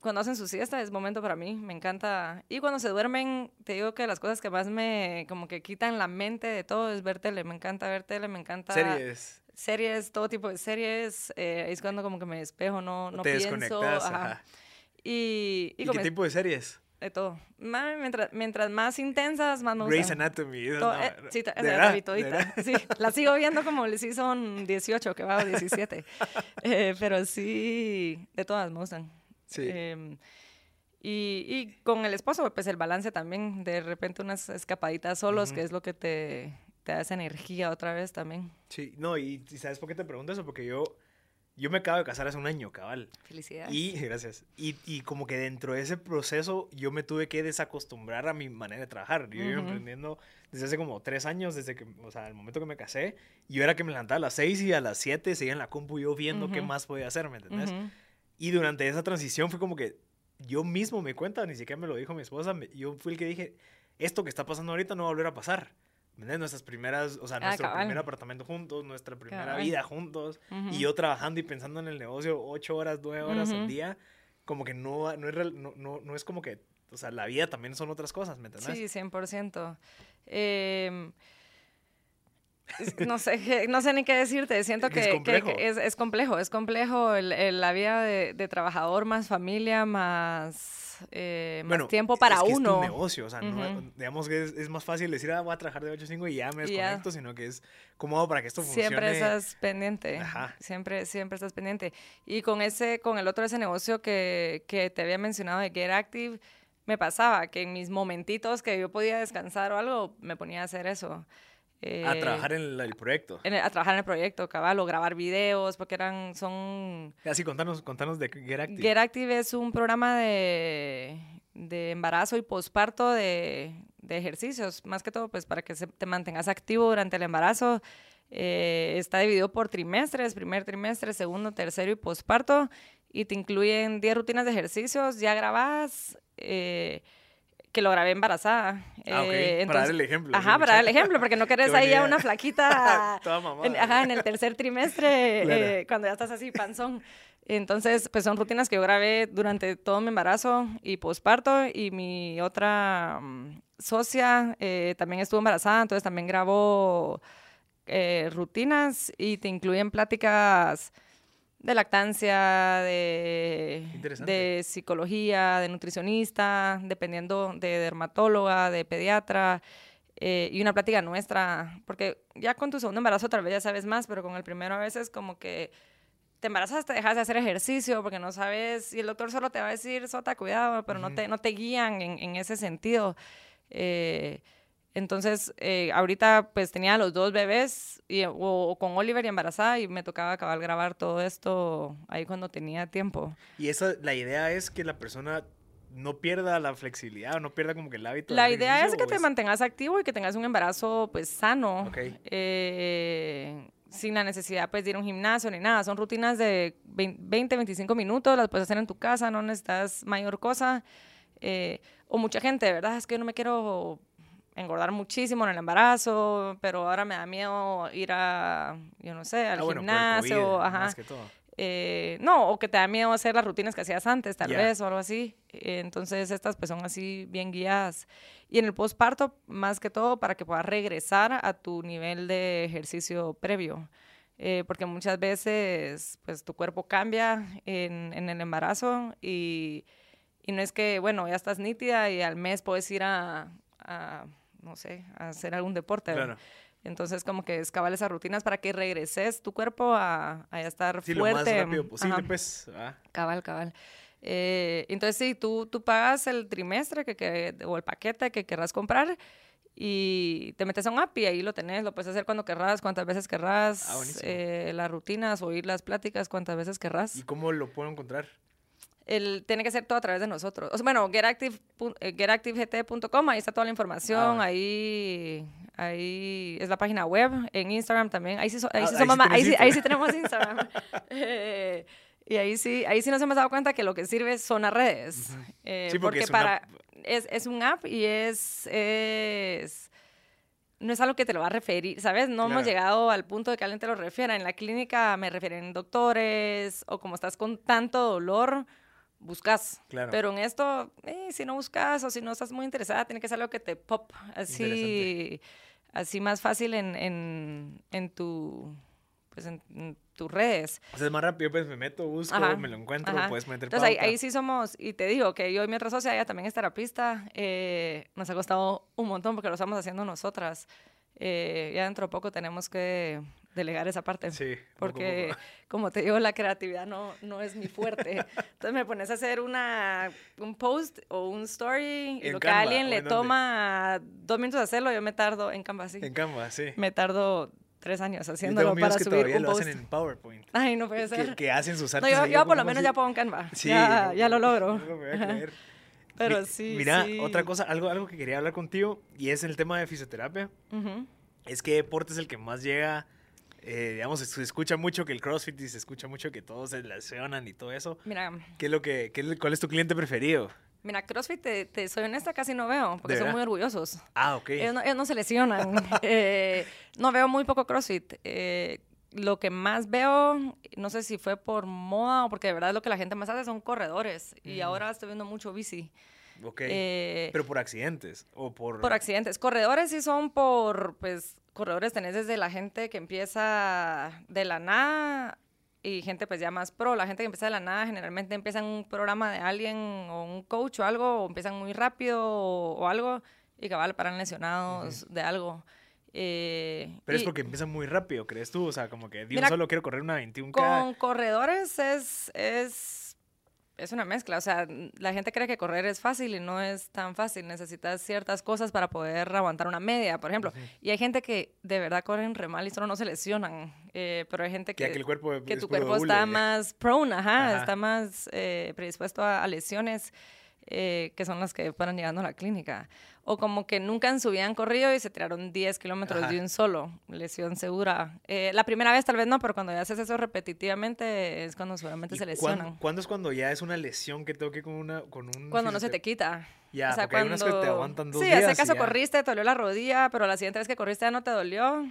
S2: cuando hacen su siesta es momento para mí, me encanta. Y cuando se duermen, te digo que las cosas que más me como que quitan la mente de todo es ver tele, me encanta ver tele, me encanta...
S1: Series.
S2: Series, todo tipo de series, eh, es cuando como que me despejo, no, no te pienso. Ajá. Y,
S1: y, qué tipo de series?
S2: De todo. Mientras, mientras más intensas, más me
S1: gustan. Grey's Anatomy.
S2: no, eh, sí, es de todita. Sí, la sigo viendo como sí son 18, que va a 17. eh, pero sí, de todas me gustan. Sí. Em, y, y, con el esposo, pues el balance también, de repente unas escapaditas solos, que es lo que te, te da esa energía otra vez también.
S1: Sí, no, y, ¿sabes por qué te pregunto eso? Porque yo, yo me acabo de casar hace un año, cabal.
S2: Felicidades.
S1: Y, gracias. Y, y como que dentro de ese proceso yo me tuve que desacostumbrar a mi manera de trabajar. Yo iba emprendiendo desde hace como tres años, desde que, o sea, el momento que me casé, yo era que me levantaba a las seis y a las siete seguía en la compu yo viendo qué más podía hacer, ¿me entendés? Y durante esa transición fue como que yo mismo me cuenta, ni siquiera me lo dijo mi esposa, yo fui el que dije, esto que está pasando ahorita no va a volver a pasar. Nuestras primeras, o sea, ah, nuestro primer apartamento juntos, nuestra primera vida juntos, y yo trabajando y pensando en el negocio ocho horas, nueve horas al día, como que no, no, es, no, no, es como que, o sea, la vida también son otras cosas, ¿me entiendes?
S2: Sí, 100%. Eh, no sé, no sé ni qué decirte. Siento que, es, complejo. es, complejo. Es complejo el, la vida de, trabajador más familia más, eh, tiempo para
S1: es
S2: que uno. Es
S1: un negocio, o sea, digamos que es, más fácil decir, ah, voy a trabajar de 8 a 5 y ya me desconecto, sino que es cómodo para que esto funcione.
S2: Siempre estás pendiente. Siempre, siempre estás pendiente. Y con ese, con el otro ese negocio que, que te había mencionado de Get Active, me pasaba que en mis momentitos que yo podía descansar o algo, me ponía a hacer eso
S1: a eh, trabajar en el, proyecto.
S2: a trabajar en el proyecto, cabal, o grabar videos, porque eran, son...
S1: Así, contanos, contanos de Get Active.
S2: Get Active es un programa de, de embarazo y posparto de, de, ejercicios, más que todo, pues, para que te mantengas activo durante el embarazo. Eh, está dividido por trimestres, primer trimestre, segundo, tercero y posparto, y te incluyen 10 rutinas de ejercicios ya grabadas. Eh, que lo grabé embarazada.
S1: Ah.
S2: Eh,
S1: para dar el ejemplo.
S2: Ajá, para dar el ejemplo, porque no querés ahí a una flaquita
S1: Toda mamada.
S2: en, ajá, en el tercer trimestre,
S1: Claro.
S2: eh, cuando ya estás así panzón. Entonces, pues son rutinas que yo grabé durante todo mi embarazo y posparto. Y mi otra mm, socia eh, también estuvo embarazada, entonces también grabó rutinas y te incluyen pláticas de lactancia, de, de psicología, de nutricionista, dependiendo de dermatóloga, de pediatra, eh, y una plática nuestra, porque ya con tu segundo embarazo tal vez ya sabes más, pero con el primero a veces como que te embarazas, te dejas de hacer ejercicio porque no sabes, y el doctor solo te va a decir, Sota, cuidado, pero no, te, no te guían en, en ese sentido. Eh, entonces, eh, ahorita pues tenía los dos bebés y, o, o con Oliver y embarazada y me tocaba acabar grabar todo esto ahí cuando tenía tiempo.
S1: Y esa, la idea es que la persona no pierda la flexibilidad o no pierda como que el hábito.
S2: La idea es que
S1: ¿o
S2: te mantengas activo y que tengas un embarazo pues sano,
S1: Ok.
S2: eh, sin la necesidad pues de ir a un gimnasio ni nada. Son rutinas de 20, 25 minutos, las puedes hacer en tu casa, no necesitas mayor cosa. Eh, o mucha gente, ¿verdad? Es que yo no me quiero engordar muchísimo en el embarazo, pero ahora me da miedo ir a, yo no sé, al
S1: Ah, bueno,
S2: gimnasio,
S1: COVID,
S2: ajá.
S1: Más que todo.
S2: Eh, no, o que te da miedo hacer las rutinas que hacías antes, tal
S1: Ya.
S2: vez, o algo así. Entonces, estas pues son así bien guiadas. Y en el postparto, más que todo, para que puedas regresar a tu nivel de ejercicio previo. Eh, porque muchas veces, pues, tu cuerpo cambia en, en el embarazo y, y no es que, bueno, ya estás nítida y al mes puedes ir a, a, no sé, a hacer algún deporte.
S1: Claro.
S2: Entonces, como que escabar esas rutinas para que regreses tu cuerpo a, a estar
S1: Sí, lo más
S2: fuerte.
S1: rápido posible,
S2: Ajá,
S1: pues. ah.
S2: Cabal, cabal. Eh, entonces, sí, tú, tú pagas el trimestre que, que- o el paquete que querrás comprar y te metes a un app y ahí lo tenés. Lo puedes hacer cuando querrás, cuantas veces querrás.
S1: Ah,
S2: eh, las rutinas, oír las pláticas, cuantas veces querrás.
S1: ¿Y cómo lo puedo encontrar?
S2: El, tiene que ser todo a través de nosotros. O sea, bueno, getactive, pu- eh, ahí está toda la información,
S1: Ah.
S2: ahí, ahí es la página web, en Instagram también, ahí sí, so- ahí
S1: Ah,
S2: sí
S1: ahí
S2: somos
S1: sí tenés
S2: ahí sí- ahí sí tenemos Instagram. Eh, y ahí sí, ahí sí nos hemos dado cuenta que lo que sirve son las redes. Eh,
S1: Sí, porque
S2: porque
S1: es
S2: para,
S1: app.
S2: es, es un app y es, es, no es algo que te lo va a referir, ¿sabes? No hemos llegado al punto de que alguien te lo refiera. En la clínica me refieren doctores o como estás con tanto dolor, buscas.
S1: Claro.
S2: Pero en esto, eh, si no buscas o si no estás muy interesada, tiene que ser algo que te pop así, así más fácil en, en, en tu, pues en, en tus redes.
S1: O sea, es más rápido, pues me meto, busco,
S2: Ajá,
S1: me lo encuentro,
S2: ajá.
S1: puedes meter
S2: Entonces ahí, ahí sí somos, y te digo que yo y mi otra socia, ella también es terapista, eh, nos ha costado un montón porque lo estamos haciendo nosotras. Eh, ya dentro de poco tenemos que delegar esa parte.
S1: Sí,
S2: Porque, como te digo, la creatividad no, no es mi fuerte. Entonces me pones a hacer una, un post o un story y
S1: ¿En
S2: lo que a alguien le toma dos minutos hacerlo, yo me tardo en Canva, sí.
S1: En Canva, sí.
S2: Me tardo tres años
S1: Yo
S2: haciéndolo para
S1: que
S2: subir
S1: todavía
S2: un
S1: lo
S2: post.
S1: hacen en PowerPoint.
S2: Ay, no puede ser.
S1: Que, que hacen sus
S2: No,
S1: artes.
S2: yo,
S1: ahí,
S2: yo por lo
S1: ¿cómo
S2: menos
S1: así?
S2: ya pongo en Canva.
S1: Sí,
S2: ya,
S1: no,
S2: ya lo logro.
S1: no me voy a creer.
S2: Pero
S1: Mi-
S2: sí,
S1: Mira,
S2: sí.
S1: otra cosa, algo, algo que quería hablar contigo, y es el tema de fisioterapia.
S2: Ujú.
S1: Es que deporte es el que más llega, eh, digamos, se escucha mucho que el CrossFit y se escucha mucho que todos se lesionan y todo eso.
S2: Mira,
S1: ¿Qué es lo que, qué ¿Cuál es tu cliente preferido?
S2: mira, CrossFit, te, te soy honesta, casi no veo, porque
S1: ¿De
S2: son muy orgullosos.
S1: Ah, ok.
S2: Ellos no, ellos no se lesionan. Eh, no veo muy poco CrossFit. Eh, lo que más veo, no sé si fue por moda o porque de verdad lo que la gente más hace son corredores. Y
S1: Mm.
S2: ahora estoy viendo mucho bici.
S1: ok.
S2: Eh,
S1: Pero por accidentes o por...
S2: Por accidentes. Corredores sí son por, pues, corredores tenés desde la gente que empieza de la nada y gente pues ya más pro. La gente que empieza de la nada generalmente empieza en un programa de alguien o un coach o algo, o empiezan muy rápido o, o algo y cabal paran lesionados de algo. Eh,
S1: Pero es porque empieza muy rápido, ¿crees tú? O sea, como que
S2: Mira,
S1: solo quiero correr una 21K.
S2: con corredores es, es, es una mezcla. O sea, la gente cree que correr es fácil y no es tan fácil. Necesitas ciertas cosas para poder aguantar una media, por ejemplo. Y hay gente que de verdad corren re mal y solo no se lesionan. Eh, pero hay gente que,
S1: Ya que el cuerpo
S2: que tu cuerpo está más prone, ajá,
S1: Ajá.
S2: está más eh, predispuesto a, a lesiones. Eh, que son las que fueron llegando a la clínica. O como que nunca en su vida han corrido y se tiraron 10 kilómetros
S1: Ajá.
S2: de un solo, lesión segura. Eh, la primera vez tal vez no, pero cuando ya haces eso repetitivamente es cuando seguramente
S1: ¿Y
S2: se
S1: cuán-
S2: lesionan.
S1: ¿Cuándo es cuando ya es una lesión que tengo que con, una, con un...
S2: Cuando no se te quita.
S1: Ya,
S2: o sea,
S1: porque hay unas que te
S2: cuando-
S1: aguantan dos
S2: sí,
S1: días
S2: ese
S1: y
S2: caso corriste, te dolió la rodilla, pero la siguiente vez que corriste ya no te dolió.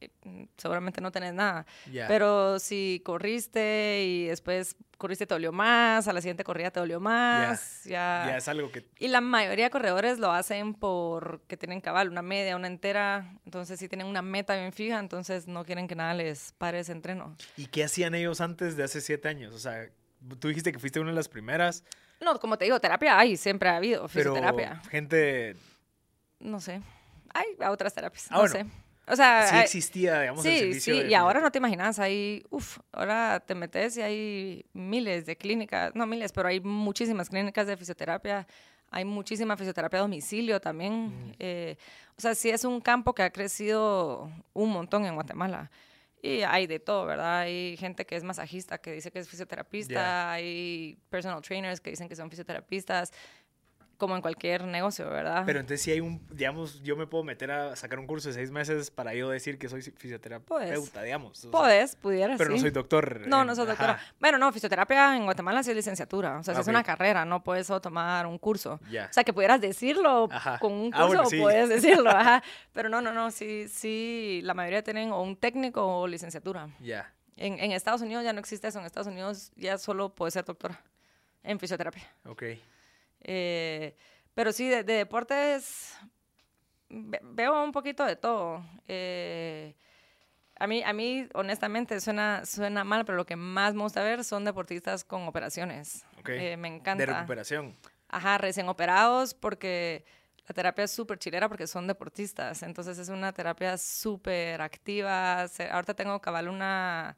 S2: Eh, Seguramente no tenés nada. Pero si corriste y después corriste te dolió más, a la siguiente corrida te dolió más, ya.
S1: Es algo que...
S2: Y la mayoría de corredores lo hacen porque tienen cabal, una media, una entera. Entonces, si tienen una meta bien fija, entonces no quieren que nada les pare ese entreno.
S1: ¿Y qué hacían ellos antes de hace siete años? O sea, tú dijiste que fuiste una de las primeras,
S2: No, como te digo, terapia hay, siempre ha habido,
S1: pero
S2: fisioterapia.
S1: gente...
S2: No sé. Hay otras terapias,
S1: Ah,
S2: no
S1: bueno.
S2: sé. O sea,
S1: Sí existía, digamos, el servicio
S2: sí,
S1: de
S2: y ahora no te imaginas, hay, uff, ahora te metes y hay miles de clínicas, no miles, pero hay muchísimas clínicas de fisioterapia, hay muchísima fisioterapia a domicilio también. eh, o sea, sí es un campo que ha crecido un montón en Guatemala. Y hay de todo, ¿verdad? Hay gente que es masajista, que dice que es fisioterapista, hay personal trainers que dicen que son fisioterapistas, como en cualquier negocio, ¿verdad?
S1: Pero entonces si hay un, digamos, yo me puedo meter a sacar un curso de seis meses para yo decir que soy fisioterapeuta, digamos. o sea,
S2: Puedes, pudieras,
S1: Pero no
S2: sí.
S1: soy doctor.
S2: No, no soy doctora.
S1: ajá,
S2: Bueno, no, fisioterapia en Guatemala sí es licenciatura. O sea, es
S1: Ok.
S2: una carrera, no puedes solo tomar un curso.
S1: Ya.
S2: O sea, que pudieras decirlo
S1: Ajá.
S2: con un
S1: Ah,
S2: curso,
S1: bueno, sí.
S2: puedes decirlo, ajá. Pero no, no, no, sí, sí, la mayoría tienen o un técnico o licenciatura.
S1: Ya.
S2: En, en Estados Unidos ya no existe eso. En Estados Unidos ya solo puedes ser doctora en fisioterapia.
S1: Ok.
S2: Eh, pero sí, de, de deportes ve- veo un poquito de todo. Eh, a mí, a mí, honestamente, suena, suena mal, pero lo que más me gusta ver son deportistas con operaciones.
S1: Ok.
S2: Eh, me encanta.
S1: De recuperación.
S2: Ajá, recién operados, porque la terapia es súper chilera porque son deportistas. Entonces es una terapia súper activa. Se- ahorita tengo cabal una,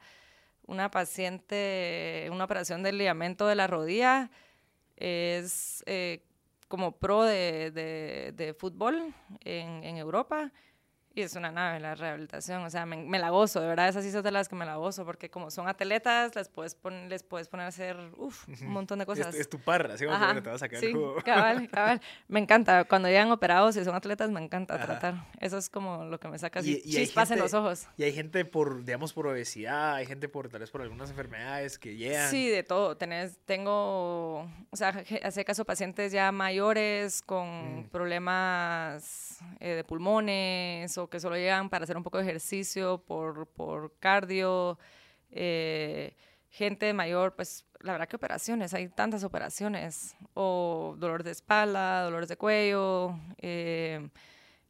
S2: una paciente, una operación del ligamento de la rodilla. Es eh, como pro de, de- de fútbol en, en Europa. Y es una nave la rehabilitación, o sea, me, me la gozo, de verdad, esas sí son de las que me la gozo, porque como son atletas, les puedes, pon- les puedes poner a hacer uf, un montón de cosas.
S1: es tu parra, así como que te vas a sacar
S2: sí,
S1: el jugo.
S2: cabal, cabal. Me encanta. Cuando llegan operados y son atletas, me encanta
S1: Ajá.
S2: tratar. Eso es como lo que me saca
S1: Y-
S2: así
S1: y hay
S2: chispas en los ojos.
S1: Y hay gente por, digamos, por obesidad, hay gente por, tal vez por algunas enfermedades que llegan.
S2: Sí, de todo. Tenés, tengo, o sea, hace caso pacientes ya mayores con
S1: Mm.
S2: problemas eh, de pulmones o que solo llegan para hacer un poco de ejercicio por, por cardio. eh, gente mayor, pues la verdad que operaciones, hay tantas operaciones. O dolor de espalda, dolores de cuello, eh,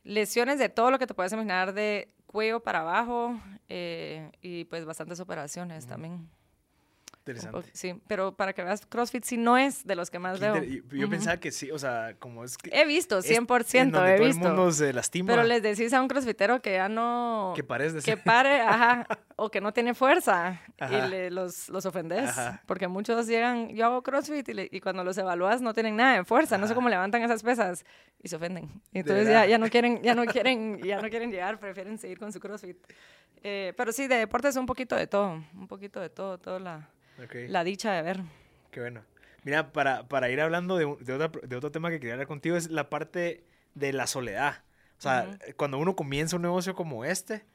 S2: lesiones de todo lo que te puedes imaginar de cuello para abajo eh, y pues bastantes operaciones también.
S1: Interesante.
S2: Sí, pero para que veas, CrossFit sí no es de los que más
S1: Qué
S2: veo.
S1: inter- Yo, yo
S2: Ujú.
S1: pensaba que sí, o sea, como es que...
S2: He visto,
S1: es
S2: 100%,
S1: en donde
S2: he
S1: todo
S2: visto.
S1: el mundo se lastima.
S2: Pero les decís a un crossfitero que ya no...
S1: Que pares de
S2: que pare, ajá, o que no tiene fuerza
S1: Ajá.
S2: y le- los, los ofendes.
S1: Ajá.
S2: Porque muchos llegan, yo hago CrossFit y, le- y cuando los evalúas no tienen nada de fuerza, no sé
S1: Ajá.
S2: cómo levantan esas pesas y se ofenden. Y entonces ya, ya no quieren, ya no quieren, ya no quieren llegar, prefieren seguir con su CrossFit. Eh, pero sí, de deportes un poquito de todo, un poquito de todo, toda la,
S1: Ok,
S2: la dicha de ver.
S1: Qué bueno. Mira, para, para ir hablando de, de, otra- de otro tema que quería hablar contigo es la parte de la soledad. O sea,
S2: Ujú.
S1: cuando uno comienza un negocio como este,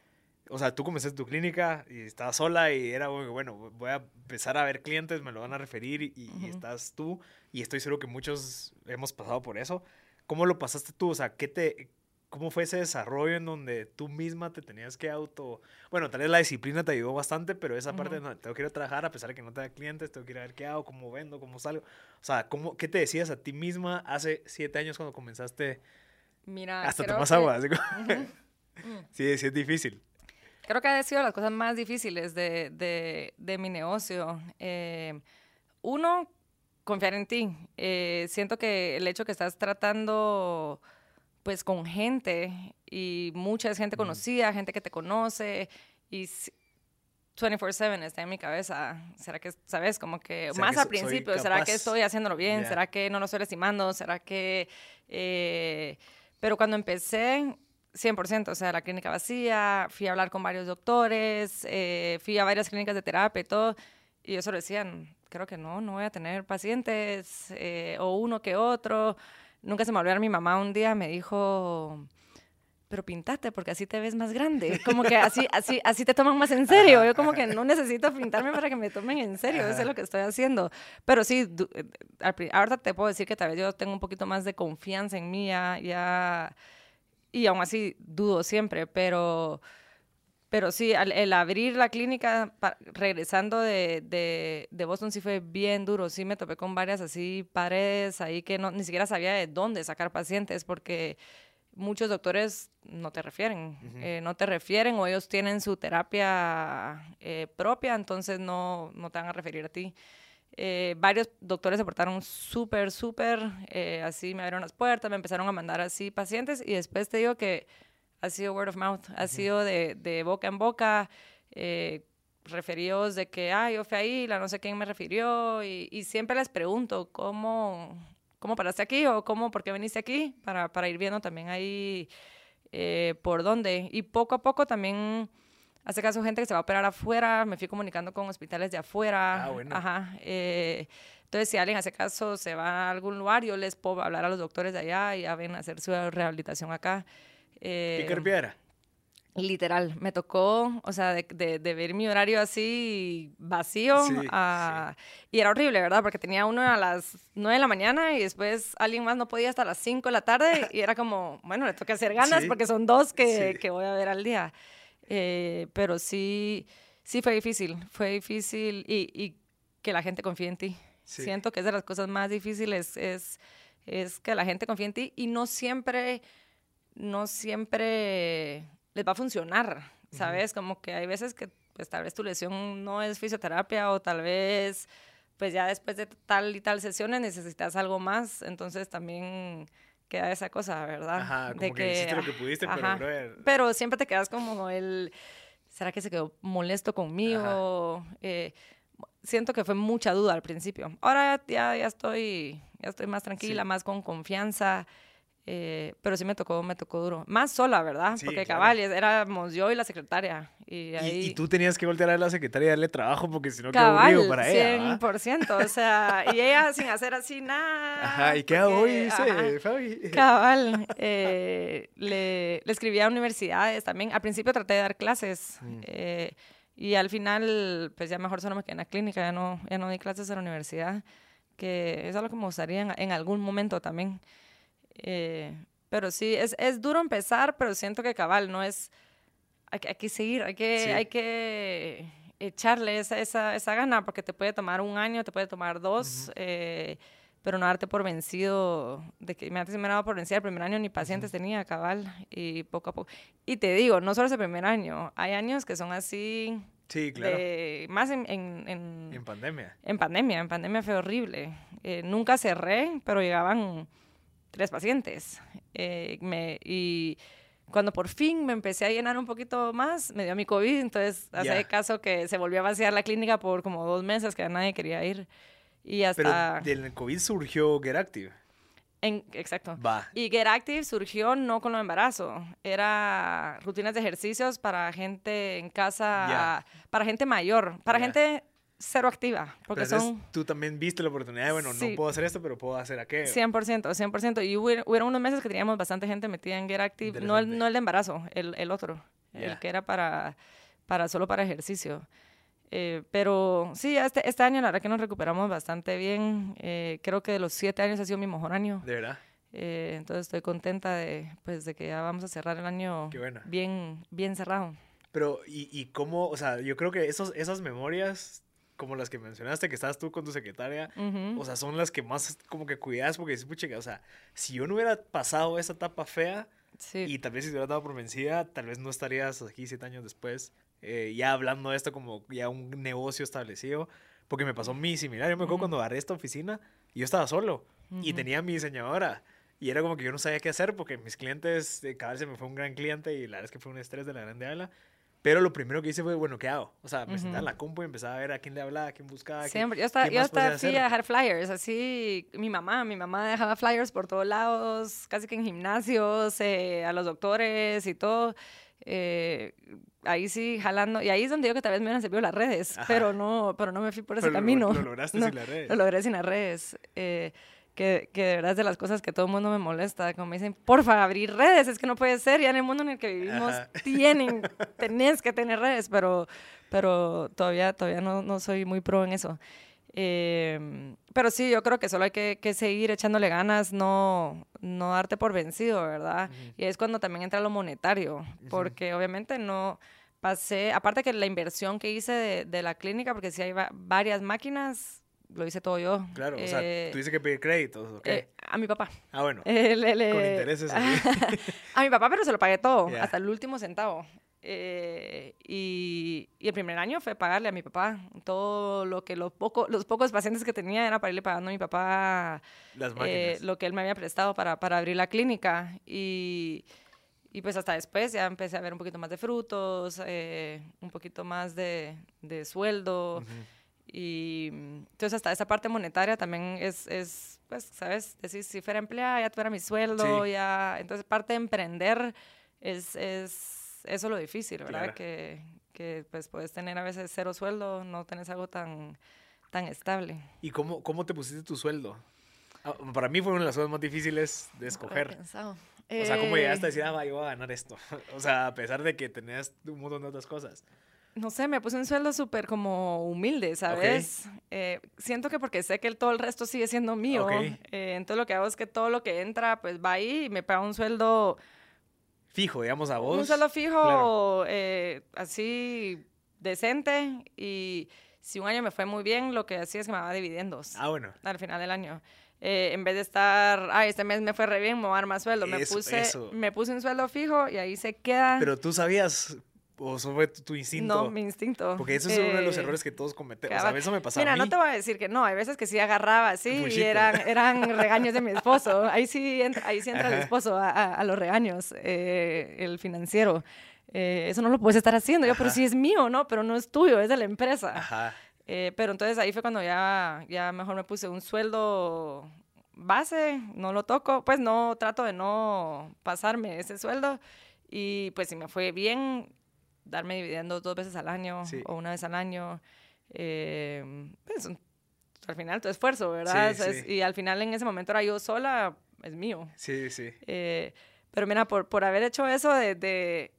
S1: o sea, tú comenzaste tu clínica y estabas sola y era, bueno, voy a empezar a ver clientes, me lo van a referir y, y
S2: Ujú.
S1: estás tú y estoy seguro que muchos hemos pasado por eso. ¿Cómo lo pasaste tú? O sea, ¿qué te, ¿cómo fue ese desarrollo en donde tú misma te tenías que auto... Bueno, tal vez la disciplina te ayudó bastante, pero esa parte,
S2: Ujú.
S1: no, tengo que ir a trabajar a pesar de que no tenga clientes, tengo que ir a ver qué hago, cómo vendo, cómo salgo. O sea, ¿cómo, ¿qué te decías a ti misma hace siete años cuando comenzaste?
S2: Mira,
S1: Hasta tomas
S2: que-
S1: agua. así como-
S2: Ujú. Mm.
S1: sí, sí es difícil.
S2: Creo que ha sido las cosas más difíciles de, de- de mi negocio. Eh, uno, confiar en ti. Eh, siento que el hecho que estás tratando pues con gente y mucha gente conocida, gente que te conoce y si- 24/7 está en mi cabeza. ¿Será que, sabes, como que
S1: ¿Será
S2: más
S1: que
S2: al principio, ¿será que estoy haciéndolo bien? ¿Será que no lo estoy lastimando? ¿Será que... eh, pero cuando empecé, 100%, o sea, la clínica vacía, fui a hablar con varios doctores, eh, fui a varias clínicas de terapia y todo, y eso lo decían, creo que no, no voy a tener pacientes, eh, o uno que otro. Nunca se me olvidó, mi mamá un día me dijo, pero pintate porque así te ves más grande. Como que así, así, así te toman más en serio. Yo como que no necesito pintarme para que me tomen en serio. Eso es lo que estoy haciendo. Pero sí, eh, ahorita te puedo decir que tal vez yo tengo un poquito más de confianza en mí ya, y aún así dudo siempre, pero... Pero sí, el, abrir la clínica, regresando de, de, de, Boston, sí fue bien duro. Sí me topé con varias así paredes ahí que no, ni siquiera sabía de dónde sacar pacientes porque muchos doctores no te refieren, eh, no te refieren o ellos tienen su terapia eh, propia, entonces no, no, te van a referir a ti. Eh, varios doctores se portaron súper, súper, así me abrieron las puertas, me empezaron a mandar así pacientes y después te digo que ha sido word of mouth, ha sido de, de, boca en boca, referidos de que, ah, yo fui ahí, la no sé quién me refirió y, y siempre les pregunto cómo, cómo paraste aquí o cómo, por qué viniste aquí, para, para ir viendo también ahí eh, por dónde. Y poco a poco también hace caso gente que se va a operar afuera, me fui comunicando con hospitales de afuera.
S1: Ah, bueno.
S2: Ajá. Eh, entonces, si alguien hace caso se va a algún lugar, yo les puedo hablar a los doctores de allá y ya ven a hacer su rehabilitación acá.
S1: Eh, ¿Qué piedra?
S2: Literal, me tocó, o sea, de, de, ver mi horario así vacío. Y era horrible, ¿verdad? Porque tenía uno a las 9 de la mañana y después alguien más no podía hasta las 5 de la tarde. y era como, bueno, le toca hacer ganas porque son dos que, que, voy a ver al día. Eh, pero sí, sí fue difícil, fue difícil y, y que la gente confíe en ti. Siento que es de las cosas más difíciles, es, es que la gente confíe en ti y no siempre, no siempre les va a funcionar, ¿sabes? Como que hay veces que pues tal vez tu lesión no es fisioterapia o tal vez pues ya después de tal y tal sesiones necesitas algo más, entonces también queda esa cosa, ¿verdad?
S1: Ajá, como de que, hiciste lo que pudiste, pero
S2: Pero siempre te quedas como el, ¿será que se quedó molesto conmigo? Eh, siento que fue mucha duda al principio. Ahora ya, ya, estoy, ya estoy más tranquila, más con confianza. Eh, pero sí me tocó, me tocó duro. Más sola, ¿verdad? porque cabal, éramos yo y la secretaria. Y, ahí...
S1: y, tú tenías que voltear a la secretaria y darle trabajo porque si no, qué aburrido para ella.
S2: 100%. O sea, y ella sin hacer así nada.
S1: Ajá, ¿y qué hago hoy? Dice Fabi.
S2: Cabal. Eh, le, le escribí a universidades también. Al principio traté de dar clases. Mm. Eh, y al final, pues ya mejor solo me quedé en la clínica, ya no, ya no di clases en la universidad. Que es algo que me gustaría en, en algún momento también. Eh, pero sí, es, es, duro empezar, pero siento que cabal, no es... Hay, hay que seguir, hay que, hay que echarle esa, esa, esa, gana, porque te puede tomar un año, te puede tomar dos, eh, pero no darte por vencido, de que me antes me daba por vencido el primer año, ni pacientes tenía, cabal, y poco a poco. Y te digo, no solo ese primer año, hay años que son así...
S1: Sí, claro.
S2: más en, en,
S1: en, pandemia.
S2: En pandemia, en pandemia fue horrible. Eh, nunca cerré, pero llegaban tres pacientes. Eh, me, y cuando por fin me empecé a llenar un poquito más, me dio mi COVID, entonces hace caso que se volvió a vaciar la clínica por como dos meses que nadie quería ir. Y hasta...
S1: Pero del COVID surgió Get Active.
S2: En, exacto. Y Get Active surgió no con lo embarazo, era rutinas de ejercicios para gente en casa, para gente mayor, para gente cero activa. Porque son...
S1: Tú también viste la oportunidad de, bueno, no puedo hacer esto, pero puedo hacer aquello.
S2: 100%, 100%. Y hubo, unos meses que teníamos bastante gente metida en Get Active, no el, no el de embarazo, el, el otro, el que era para, para solo para ejercicio. Eh, pero sí, este, este año la verdad que nos recuperamos bastante bien. Eh, creo que de los siete años ha sido mi mejor año.
S1: ¿De verdad?
S2: Eh, entonces estoy contenta de, pues, de que ya vamos a cerrar el año bien, bien cerrado.
S1: Pero, ¿y, ¿y cómo? O sea, yo creo que esos, esas memorias como las que mencionaste, que estabas tú con tu secretaria, o sea, son las que más como que cuidas porque dices, pucha, o sea, si yo no hubiera pasado esa etapa fea y tal vez si te hubiera dado por vencida, tal vez no estarías aquí siete años después, eh, ya hablando de esto como ya un negocio establecido, porque me pasó mi similar. Yo me acuerdo cuando agarré esta oficina yo estaba solo y tenía mi diseñadora. Y era como que yo no sabía qué hacer porque mis clientes, cada vez se me fue un gran cliente y la verdad es que fue un estrés de la grande ala. Pero lo primero que hice fue, bueno, ¿qué hago? O sea, me senté en la compu y empezaba a ver a quién le hablaba, a quién buscaba.
S2: Siempre. yo hasta, yo hasta fui a dejar flyers, así. Mi mamá, mi mamá dejaba flyers por todos lados, casi que en gimnasios, eh, a los doctores y todo. eh, ahí sí jalando, y ahí es donde digo que tal vez me hubieran servido las redes, pero no, pero no me fui por ese
S1: Pero lo-
S2: camino.
S1: lo lograste sin las redes.
S2: Lo logré sin las redes. eh, que, que de verdad es de las cosas que todo el mundo me molesta. Como me dicen, porfa, abrir redes, es que no puede ser. Ya en el mundo en el que vivimos
S1: Ajá.
S2: tienen, tenés que tener redes, pero, pero todavía, todavía no, no soy muy pro en eso. Eh, pero sí, yo creo que solo hay que, que seguir echándole ganas, no, no darte por vencido, ¿verdad? Y es cuando también entra lo monetario, porque obviamente no pasé, aparte que la inversión que hice de, de la clínica, porque sí hay va- varias máquinas, lo hice todo yo.
S1: Claro, o
S2: Eh,
S1: sea, tuviste que pedir créditos, ¿ok?
S2: eh, a mi papá.
S1: ah, bueno.
S2: Eh, le- le-
S1: Con intereses, así.
S2: a mi papá, pero se lo pagué todo, hasta el último centavo. Eh, y, y el primer año fue pagarle a mi papá todo lo que los, poco, los pocos pacientes que tenía era para irle pagando a mi papá
S1: Las
S2: eh, lo que él me había prestado para, para abrir la clínica. Y, y pues hasta después ya empecé a ver un poquito más de frutos, eh, un poquito más de, de sueldo. Y mm, entonces hasta esa parte monetaria también es, es pues, ¿sabes? Decir, si fuera empleada, ya tuviera mi sueldo,
S1: Sí.
S2: ya... Entonces parte de emprender es, es eso lo difícil, ¿verdad?
S1: Claro.
S2: Que, que pues puedes tener a veces cero sueldo, no tenés algo tan, tan estable.
S1: ¿Y cómo, cómo te pusiste tu sueldo? Ah, Para mí fue una de las cosas más difíciles de escoger.
S2: Pensado.
S1: O sea, ¿cómo
S2: Eh,
S1: llegaste a decir, ah, va, yo voy a ganar esto? O sea, a pesar de que tenías un montón de otras cosas.
S2: No sé, me puse un sueldo súper como humilde, ¿sabes? Eh, siento que porque sé que el- todo el resto sigue siendo mío,
S1: Ok.
S2: eh, entonces lo que hago es que todo lo que entra, pues va ahí y me paga un sueldo,
S1: Fijo, digamos, a vos.
S2: un sueldo fijo,
S1: claro.
S2: eh, así decente y si un año me fue muy bien, lo que hacía es que me daba dividendos
S1: Ah, bueno.
S2: al final del año. Eh, en vez de estar, ay, este mes me fue re bien, me voy a dar más sueldo. Me,
S1: Eso,
S2: puse,
S1: eso.
S2: me puse un sueldo fijo y ahí se queda.
S1: Pero tú sabías, o fue tu, tu instinto.
S2: no, mi instinto.
S1: Porque eso es uno de los
S2: Eh,
S1: errores que todos cometemos. O sea, eso me pasa
S2: Mira,
S1: a mí.
S2: no te voy a decir que no, hay veces que sí agarraba así y eran, eran regaños de mi esposo. Ahí sí entra, ahí sí entra el esposo a, a- a los regaños, eh, el financiero. Eh, eso no lo puedes estar haciendo. Yo, pero
S1: Ajá.
S2: sí es mío, ¿no? Pero no es tuyo, es de la empresa.
S1: Ajá.
S2: Eh, pero entonces ahí fue cuando ya, ya mejor me puse un sueldo base, no lo toco, pues no trato de no pasarme ese sueldo y pues si me fue bien, darme dividendos dos veces al año
S1: Sí.
S2: o una vez al año, eh, pues al final tu esfuerzo, ¿verdad?
S1: Sí,
S2: es-
S1: sí.
S2: Y al final en ese momento era yo sola, es mío.
S1: Sí, sí.
S2: Eh, pero mira, por, por haber hecho eso de, de-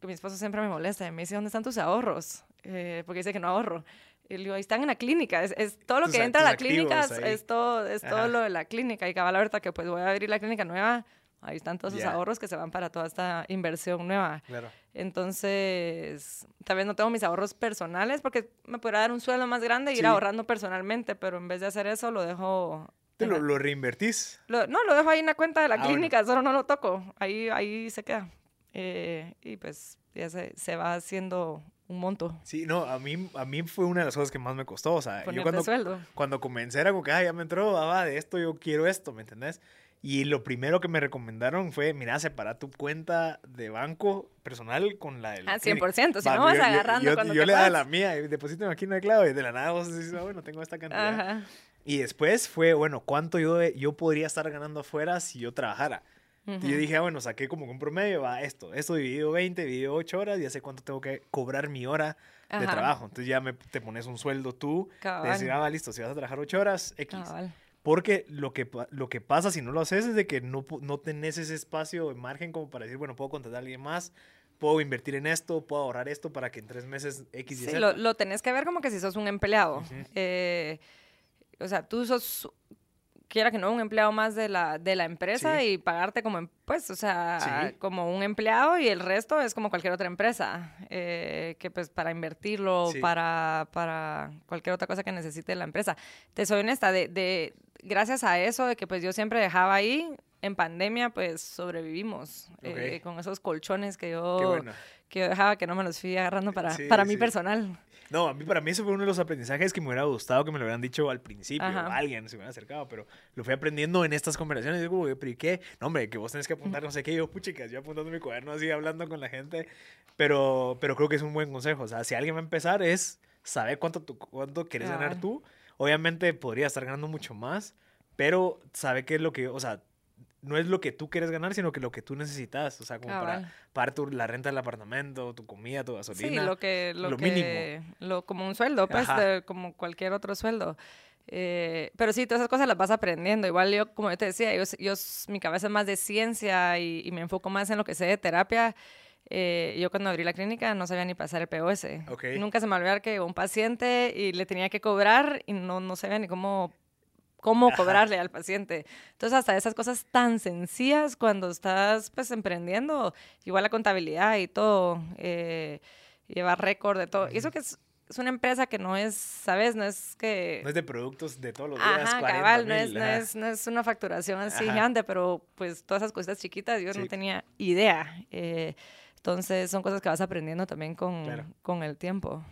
S2: que mi esposo siempre me molesta, me dice, ¿dónde están tus ahorros? Eh, porque dice que no ahorro. Y le digo, ahí están en la clínica. Es, es todo lo
S1: Tus
S2: que entra a la clínica,
S1: ahí.
S2: es todo, es todo lo de la clínica. Y cabal, ahorita que pues voy a abrir la clínica nueva, ahí están todos sus
S1: Ya.
S2: ahorros que se van para toda esta inversión nueva.
S1: Claro.
S2: Entonces, tal vez no tengo mis ahorros personales porque me podría dar un sueldo más grande e ir
S1: Sí.
S2: ahorrando personalmente, pero en vez de hacer eso, lo dejo...
S1: ¿Te lo,
S2: la-
S1: lo reinvertís?
S2: lo- no, lo dejo ahí en la cuenta de la
S1: Ah, bueno.
S2: clínica, solo no lo toco. Ahí, ahí se queda. Eh, y pues ya se, se va haciendo un monto.
S1: Sí, no, a mí, a mí fue una de las cosas que más me costó. O sea, yo
S2: Ponerte
S1: cuando,
S2: sueldo.
S1: cuando comencé era como que, ah, ya me entró, ah, va, de esto yo quiero esto, ¿me entendés? Y lo primero que me recomendaron fue, mira, separa tu cuenta de banco personal con la del...
S2: Ah,
S1: clínico".
S2: 100%, si no vas
S1: yo- yo-
S2: agarrando
S1: yo,
S2: cuando
S1: yo
S2: te
S1: le daba la mía y deposito aquí una clave y de la nada vos decís, ah, bueno, tengo esta cantidad.
S2: Ajá.
S1: Y después fue, bueno, ¿cuánto yo, yo podría estar ganando afuera si yo trabajara? Y yo dije, ah, bueno, saqué como un promedio, va esto, esto dividido 20, dividido 8 horas, ya sé cuánto tengo que cobrar mi hora de
S2: Ajá.
S1: trabajo. Entonces ya me, te pones un sueldo tú, de
S2: Cabal.
S1: decir, ah, va, listo, si vas a trabajar 8 horas, X.
S2: Cabal.
S1: Porque lo que, lo que pasa si no lo haces es de que no, no tenés ese espacio de margen como para decir, bueno, puedo contratar a alguien más, puedo invertir en esto, puedo ahorrar esto para que en tres meses X y
S2: Sí,
S1: Z.
S2: lo, lo tenés que ver como que si sos un empleado. Eh, o sea, tú sos, quiera que no, un empleado más de la, de la empresa
S1: Sí.
S2: y pagarte como, em- pues, o sea,
S1: Sí.
S2: como un empleado y el resto es como cualquier otra empresa, eh, que pues para invertirlo,
S1: Sí.
S2: para, para cualquier otra cosa que necesite la empresa. Te soy honesta, de, de, gracias a eso, de que pues yo siempre dejaba ahí, en pandemia pues sobrevivimos eh, con esos colchones que yo,
S1: bueno.
S2: que yo dejaba que no me los fui agarrando para, para mi personal.
S1: No, a mí, para mí eso fue uno de los aprendizajes que me hubiera gustado que me lo hubieran dicho al principio.
S2: Ajá.
S1: Alguien se me hubiera acercado, pero lo fui aprendiendo en estas conversaciones. Digo, "Güey, pero ¿y qué? No, hombre, que vos tenés que apuntar no sé qué. Y yo, puchicas, yo apuntando mi cuaderno así, hablando con la gente. Pero, pero creo que es un buen consejo. O sea, si alguien va a empezar es saber cuánto, tú, cuánto quieres ganar
S2: Cabal.
S1: tú. Obviamente podría estar ganando mucho más, pero sabe qué es lo que, o sea, no es lo que tú quieres ganar, sino que lo que tú necesitas. O sea, como para
S2: Cabal.
S1: pagar tu- la renta del apartamento, tu comida, tu gasolina.
S2: Sí, lo que, lo,
S1: lo
S2: que-
S1: mínimo.
S2: lo- como un sueldo, pues, de- como cualquier otro sueldo. Eh, pero sí, todas esas cosas las vas aprendiendo. Igual yo, como yo te decía, yo, yo mi cabeza es más de ciencia y, y me enfoco más en lo que sé de terapia. Eh, yo cuando abrí la clínica no sabía ni pasar el POS.
S1: Ok.
S2: Nunca se me olvidó que llegó un paciente y le tenía que cobrar y no, no sabía ni cómo cómo
S1: Ajá.
S2: cobrarle al paciente. Entonces, hasta esas cosas tan sencillas cuando estás pues emprendiendo, igual la contabilidad y todo, eh, llevar récord de todo. Y eso que es, es una empresa que no es, ¿sabes? No es que...
S1: No es de productos de todos los días.
S2: Ajá,
S1: 40
S2: cabal, no es, no, es, no es una facturación así
S1: Ajá.
S2: gigante, pero pues todas esas cositas chiquitas yo
S1: Sí.
S2: no tenía idea. Eh, entonces son cosas que vas aprendiendo también con,
S1: Claro.
S2: con el tiempo.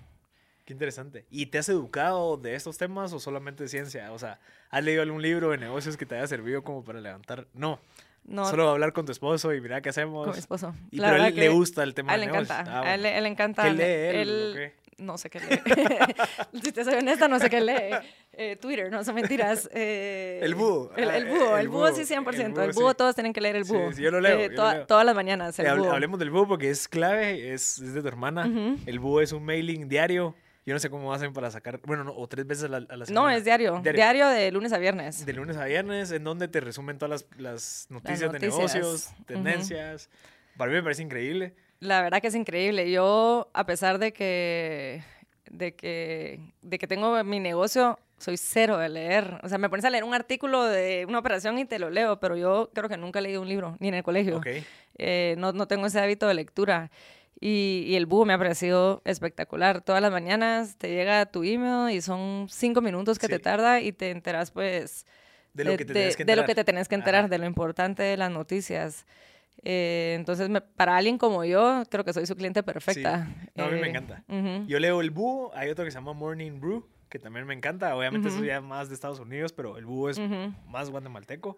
S1: Qué interesante. ¿Y te has educado de estos temas o solamente ciencia? O sea, ¿has leído algún libro de negocios que te haya servido como para levantar? No,
S2: No,
S1: solo hablar con tu esposo y mira qué hacemos.
S2: con mi esposo.
S1: Y,
S2: La
S1: pero a él le gusta el tema
S2: A él
S1: de
S2: le
S1: negocios.
S2: encanta.
S1: Ah,
S2: A él, le encanta.
S1: ¿Qué lee él, o qué?
S2: No sé qué lee. si te soy honesta, no sé qué lee. Eh, Twitter, no son mentiras. Eh,
S1: El búho.
S2: El,
S1: Ah,
S2: el búho,
S1: el
S2: el búho sí,
S1: búho,
S2: 100%.
S1: el
S2: El
S1: búho,
S2: búho,
S1: sí.
S2: todos tienen que leer el búho.
S1: sí, yo lo leo,
S2: Eh,
S1: yo lo
S2: toda-
S1: leo.
S2: Todas las mañanas, el
S1: hable-
S2: búho.
S1: Hablemos del búho porque es clave, es, es de tu hermana. El búho es un mailing diario. Yo no sé cómo hacen para sacar, bueno, no, o tres veces a la, a la
S2: No,
S1: semana.
S2: es diario.
S1: Diario.
S2: diario. de lunes a viernes.
S1: De lunes a viernes, en donde te resumen todas las, las noticias, de
S2: noticias.
S1: negocios, tendencias. Para mí me parece increíble.
S2: La verdad que es increíble. Yo, a pesar de que, de que, de que tengo mi negocio, soy cero de leer. O sea, me pones a leer un artículo de una operación y te lo leo, pero yo creo que nunca he leído un libro, ni en el colegio.
S1: Ok.
S2: Eh, no, no tengo ese hábito de lectura. Y, y el búho me ha parecido espectacular. Todas las mañanas te llega tu email y son cinco minutos que
S1: Sí.
S2: te tarda y te enteras, pues,
S1: De lo que te tenés que
S2: de lo
S1: enterar.
S2: que te tenés que enterar, de lo importante de las noticias. Eh, entonces, me- para alguien como yo, creo que soy su cliente perfecta.
S1: No, a mí me
S2: Eh,
S1: encanta.
S2: ujú.
S1: Yo leo el búho, hay otro que se llama Morning Brew, que también me encanta. Obviamente eso
S2: Ujú.
S1: ya más de Estados Unidos, pero el búho es
S2: Ujú.
S1: más guatemalteco.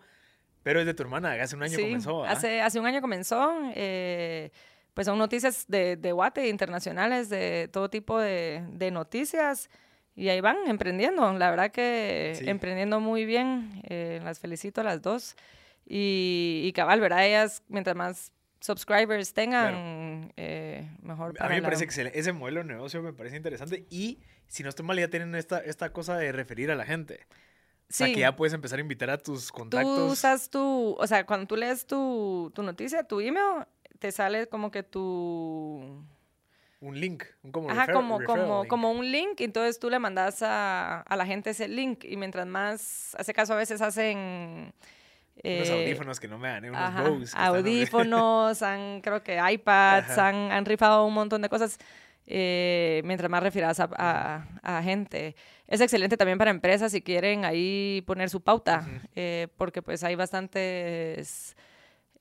S1: Pero es de tu hermana, hace un año
S2: Sí,
S1: comenzó. ¿ah?
S2: Hace, hace un año comenzó. eh, pues son noticias de, de Guate, internacionales, de todo tipo de, de noticias. Y ahí van emprendiendo. La verdad que
S1: Sí.
S2: emprendiendo muy bien. eh, las felicito a las dos. Y, y cabal, ¿verdad? Ellas, mientras más subscribers tengan, eh, mejor
S1: A
S2: para
S1: mí me
S2: la-
S1: parece excelente. Ese modelo de negocio me parece interesante. Y si no estoy mal, ya tienen esta, esta cosa de referir a la gente. O sea,
S2: Sí.
S1: que ya puedes empezar a invitar a tus
S2: Tú
S1: contactos.
S2: usas tu, o sea, cuando tú lees tu, tu noticia, tu email, te sale como que tu...
S1: un link, un como
S2: Ajá,
S1: refer-
S2: como, como,
S1: link.
S2: como un link, y entonces tú le mandas a, a la gente ese link, y mientras más, hace caso a veces hacen...
S1: Unos
S2: eh,
S1: audífonos que no me dan, ¿eh? unos
S2: ajá,
S1: Bose
S2: audífonos, han, creo que iPads, han, han rifado un montón de cosas, eh, mientras más refieras a, a- a gente. Es excelente también para empresas si quieren ahí poner su pauta, eh, porque pues hay bastantes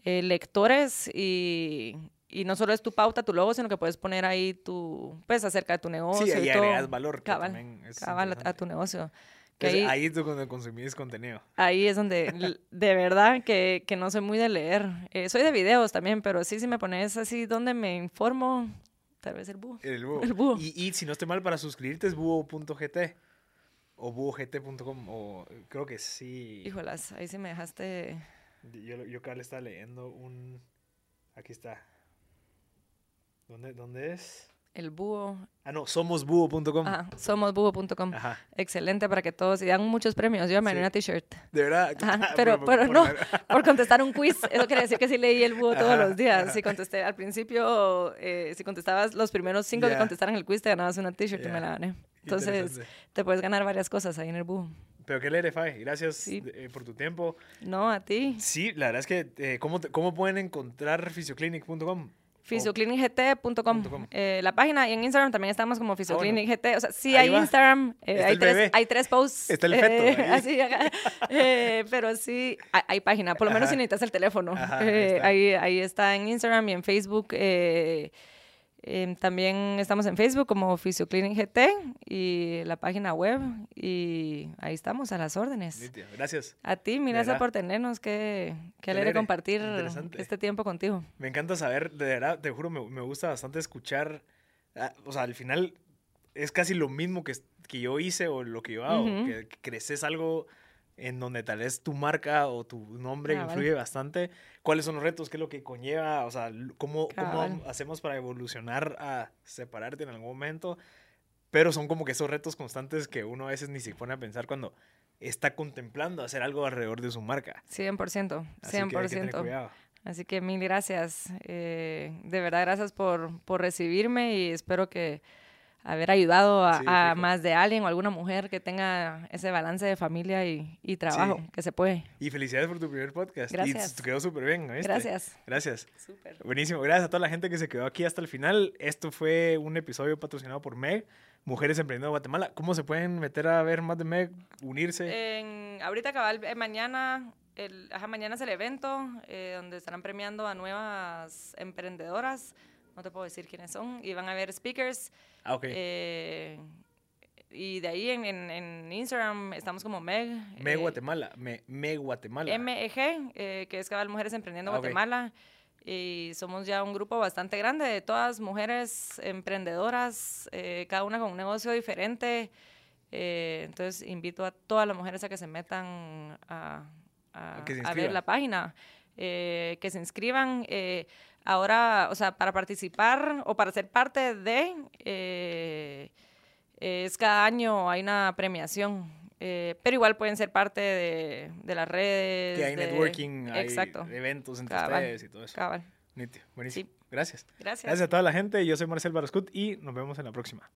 S2: eh, lectores y, y no solo es tu pauta, tu logo, sino que puedes poner ahí tu, pues acerca de tu negocio
S1: Sí,
S2: y
S1: ahí
S2: todo.
S1: agregas valor, que
S2: cabal,
S1: también es
S2: cabal a- tu negocio. Que
S1: Entonces,
S2: ahí,
S1: ahí es cuando consumís contenido.
S2: ahí es donde, de verdad, que, que no soy muy de leer. Eh, soy de videos también, pero sí, si me pones así donde me informo, tal vez el búho.
S1: El búho.
S2: El búho.
S1: Y, y si no estoy mal, para suscribirte es búho.gt o búhogt.com o creo que sí.
S2: Híjolas, ahí sí me dejaste...
S1: Yo, yo acá le estaba leyendo un... Aquí está. ¿Dónde, dónde es?
S2: El búho.
S1: Ah, no, somosbúho.com.
S2: Ajá, somosbúho.com. Excelente para que todos, y dan muchos premios. Yo me
S1: Sí.
S2: una t-shirt.
S1: De verdad.
S2: Ajá,
S1: Ah,
S2: pero,
S1: por-
S2: pero
S1: por-
S2: no,
S1: por-
S2: por contestar un quiz. Eso quiere decir que sí leí el búho todos los días. Si contesté al principio, eh, si contestabas los primeros cinco que contestaran el quiz, te ganabas una t-shirt y me la gané. Entonces, te puedes ganar varias cosas ahí en el búho.
S1: Pero qué leer, Fai. Gracias
S2: Sí.
S1: eh, por tu tiempo.
S2: No, a ti.
S1: Sí, la verdad es que, eh, ¿cómo, ¿cómo pueden encontrar fisioclinic.com?
S2: Fisioclinicgt.com, eh, la página y en Instagram también estamos como Fisioclinict. O sea, sí
S1: Ahí
S2: hay
S1: va.
S2: Instagram, hay, tres, hay tres posts.
S1: Está el feto
S2: así, eh, pero sí, hay, hay página, por lo menos
S1: Ajá.
S2: si necesitas el teléfono.
S1: Ajá, ahí está.
S2: ahí, ahí está en Instagram y en Facebook. eh, eh, también estamos en Facebook como Fisioclinic GT y la página web y ahí estamos a las órdenes.
S1: Gracias.
S2: A ti, mil gracias por tenernos, qué, qué alegre compartir este tiempo contigo.
S1: Me encanta saber, de verdad, te juro, me, me gusta bastante escuchar. ah, O sea, al final es casi lo mismo que, que yo hice o lo que yo hago. Que, que creces algo en donde tal vez tu marca o tu nombre
S2: Cabal.
S1: influye bastante. ¿Cuáles son los retos? ¿Qué es lo que conlleva? O sea, ¿cómo, hacemos para evolucionar a separarte en algún momento? Pero son como que esos retos constantes que uno a veces ni se pone a pensar cuando está contemplando hacer algo alrededor de su marca.
S2: 100%,
S1: Así que hay que tener
S2: 100%.
S1: cuidado.
S2: Así que mil gracias. eh, de verdad, gracias por, por recibirme y espero que haber ayudado a,
S1: Sí,
S2: a más de alguien o alguna mujer que tenga ese balance de familia y, y trabajo,
S1: Sí.
S2: que se puede.
S1: Y felicidades por tu primer podcast.
S2: Gracias.
S1: Y quedó súper bien, ¿oíste?
S2: Gracias.
S1: Gracias.
S2: Súper.
S1: Buenísimo. Gracias a toda la gente que se quedó aquí hasta el final. Esto fue un episodio patrocinado por MEG, Mujeres Emprendiendo Guatemala. ¿Cómo se pueden meter a ver más de MEG, unirse?
S2: En, ahorita cabal, eh, mañana, el, ajá, mañana es el evento eh, donde estarán premiando a nuevas emprendedoras. No te puedo decir quiénes son. Y van a haber speakers.
S1: ah, ok.
S2: eh, y de ahí en, en- en Instagram estamos como Meg.
S1: MEG
S2: eh,
S1: Guatemala. Me, MEG Guatemala.
S2: MEG, eh, que es Cabal Mujeres Emprendiendo
S1: Ah.
S2: Guatemala. Y somos ya un grupo bastante grande de todas mujeres emprendedoras, eh, cada una con un negocio diferente. Eh, entonces invito a todas las mujeres a que se metan a, a-
S1: A se
S2: a ver la página, eh, que se inscriban. Ahora, o sea, para participar o para ser parte de, eh, es cada año hay una premiación. eh, pero igual pueden ser parte de, de las redes.
S1: que hay
S2: de-
S1: networking, hay eventos entre
S2: Cabal.
S1: ustedes y todo eso.
S2: Cabal.
S1: Nítido. Buenísimo.
S2: Sí.
S1: Gracias.
S2: Gracias.
S1: Gracias a toda la gente. Yo soy Marcel Barascut y nos vemos en la próxima.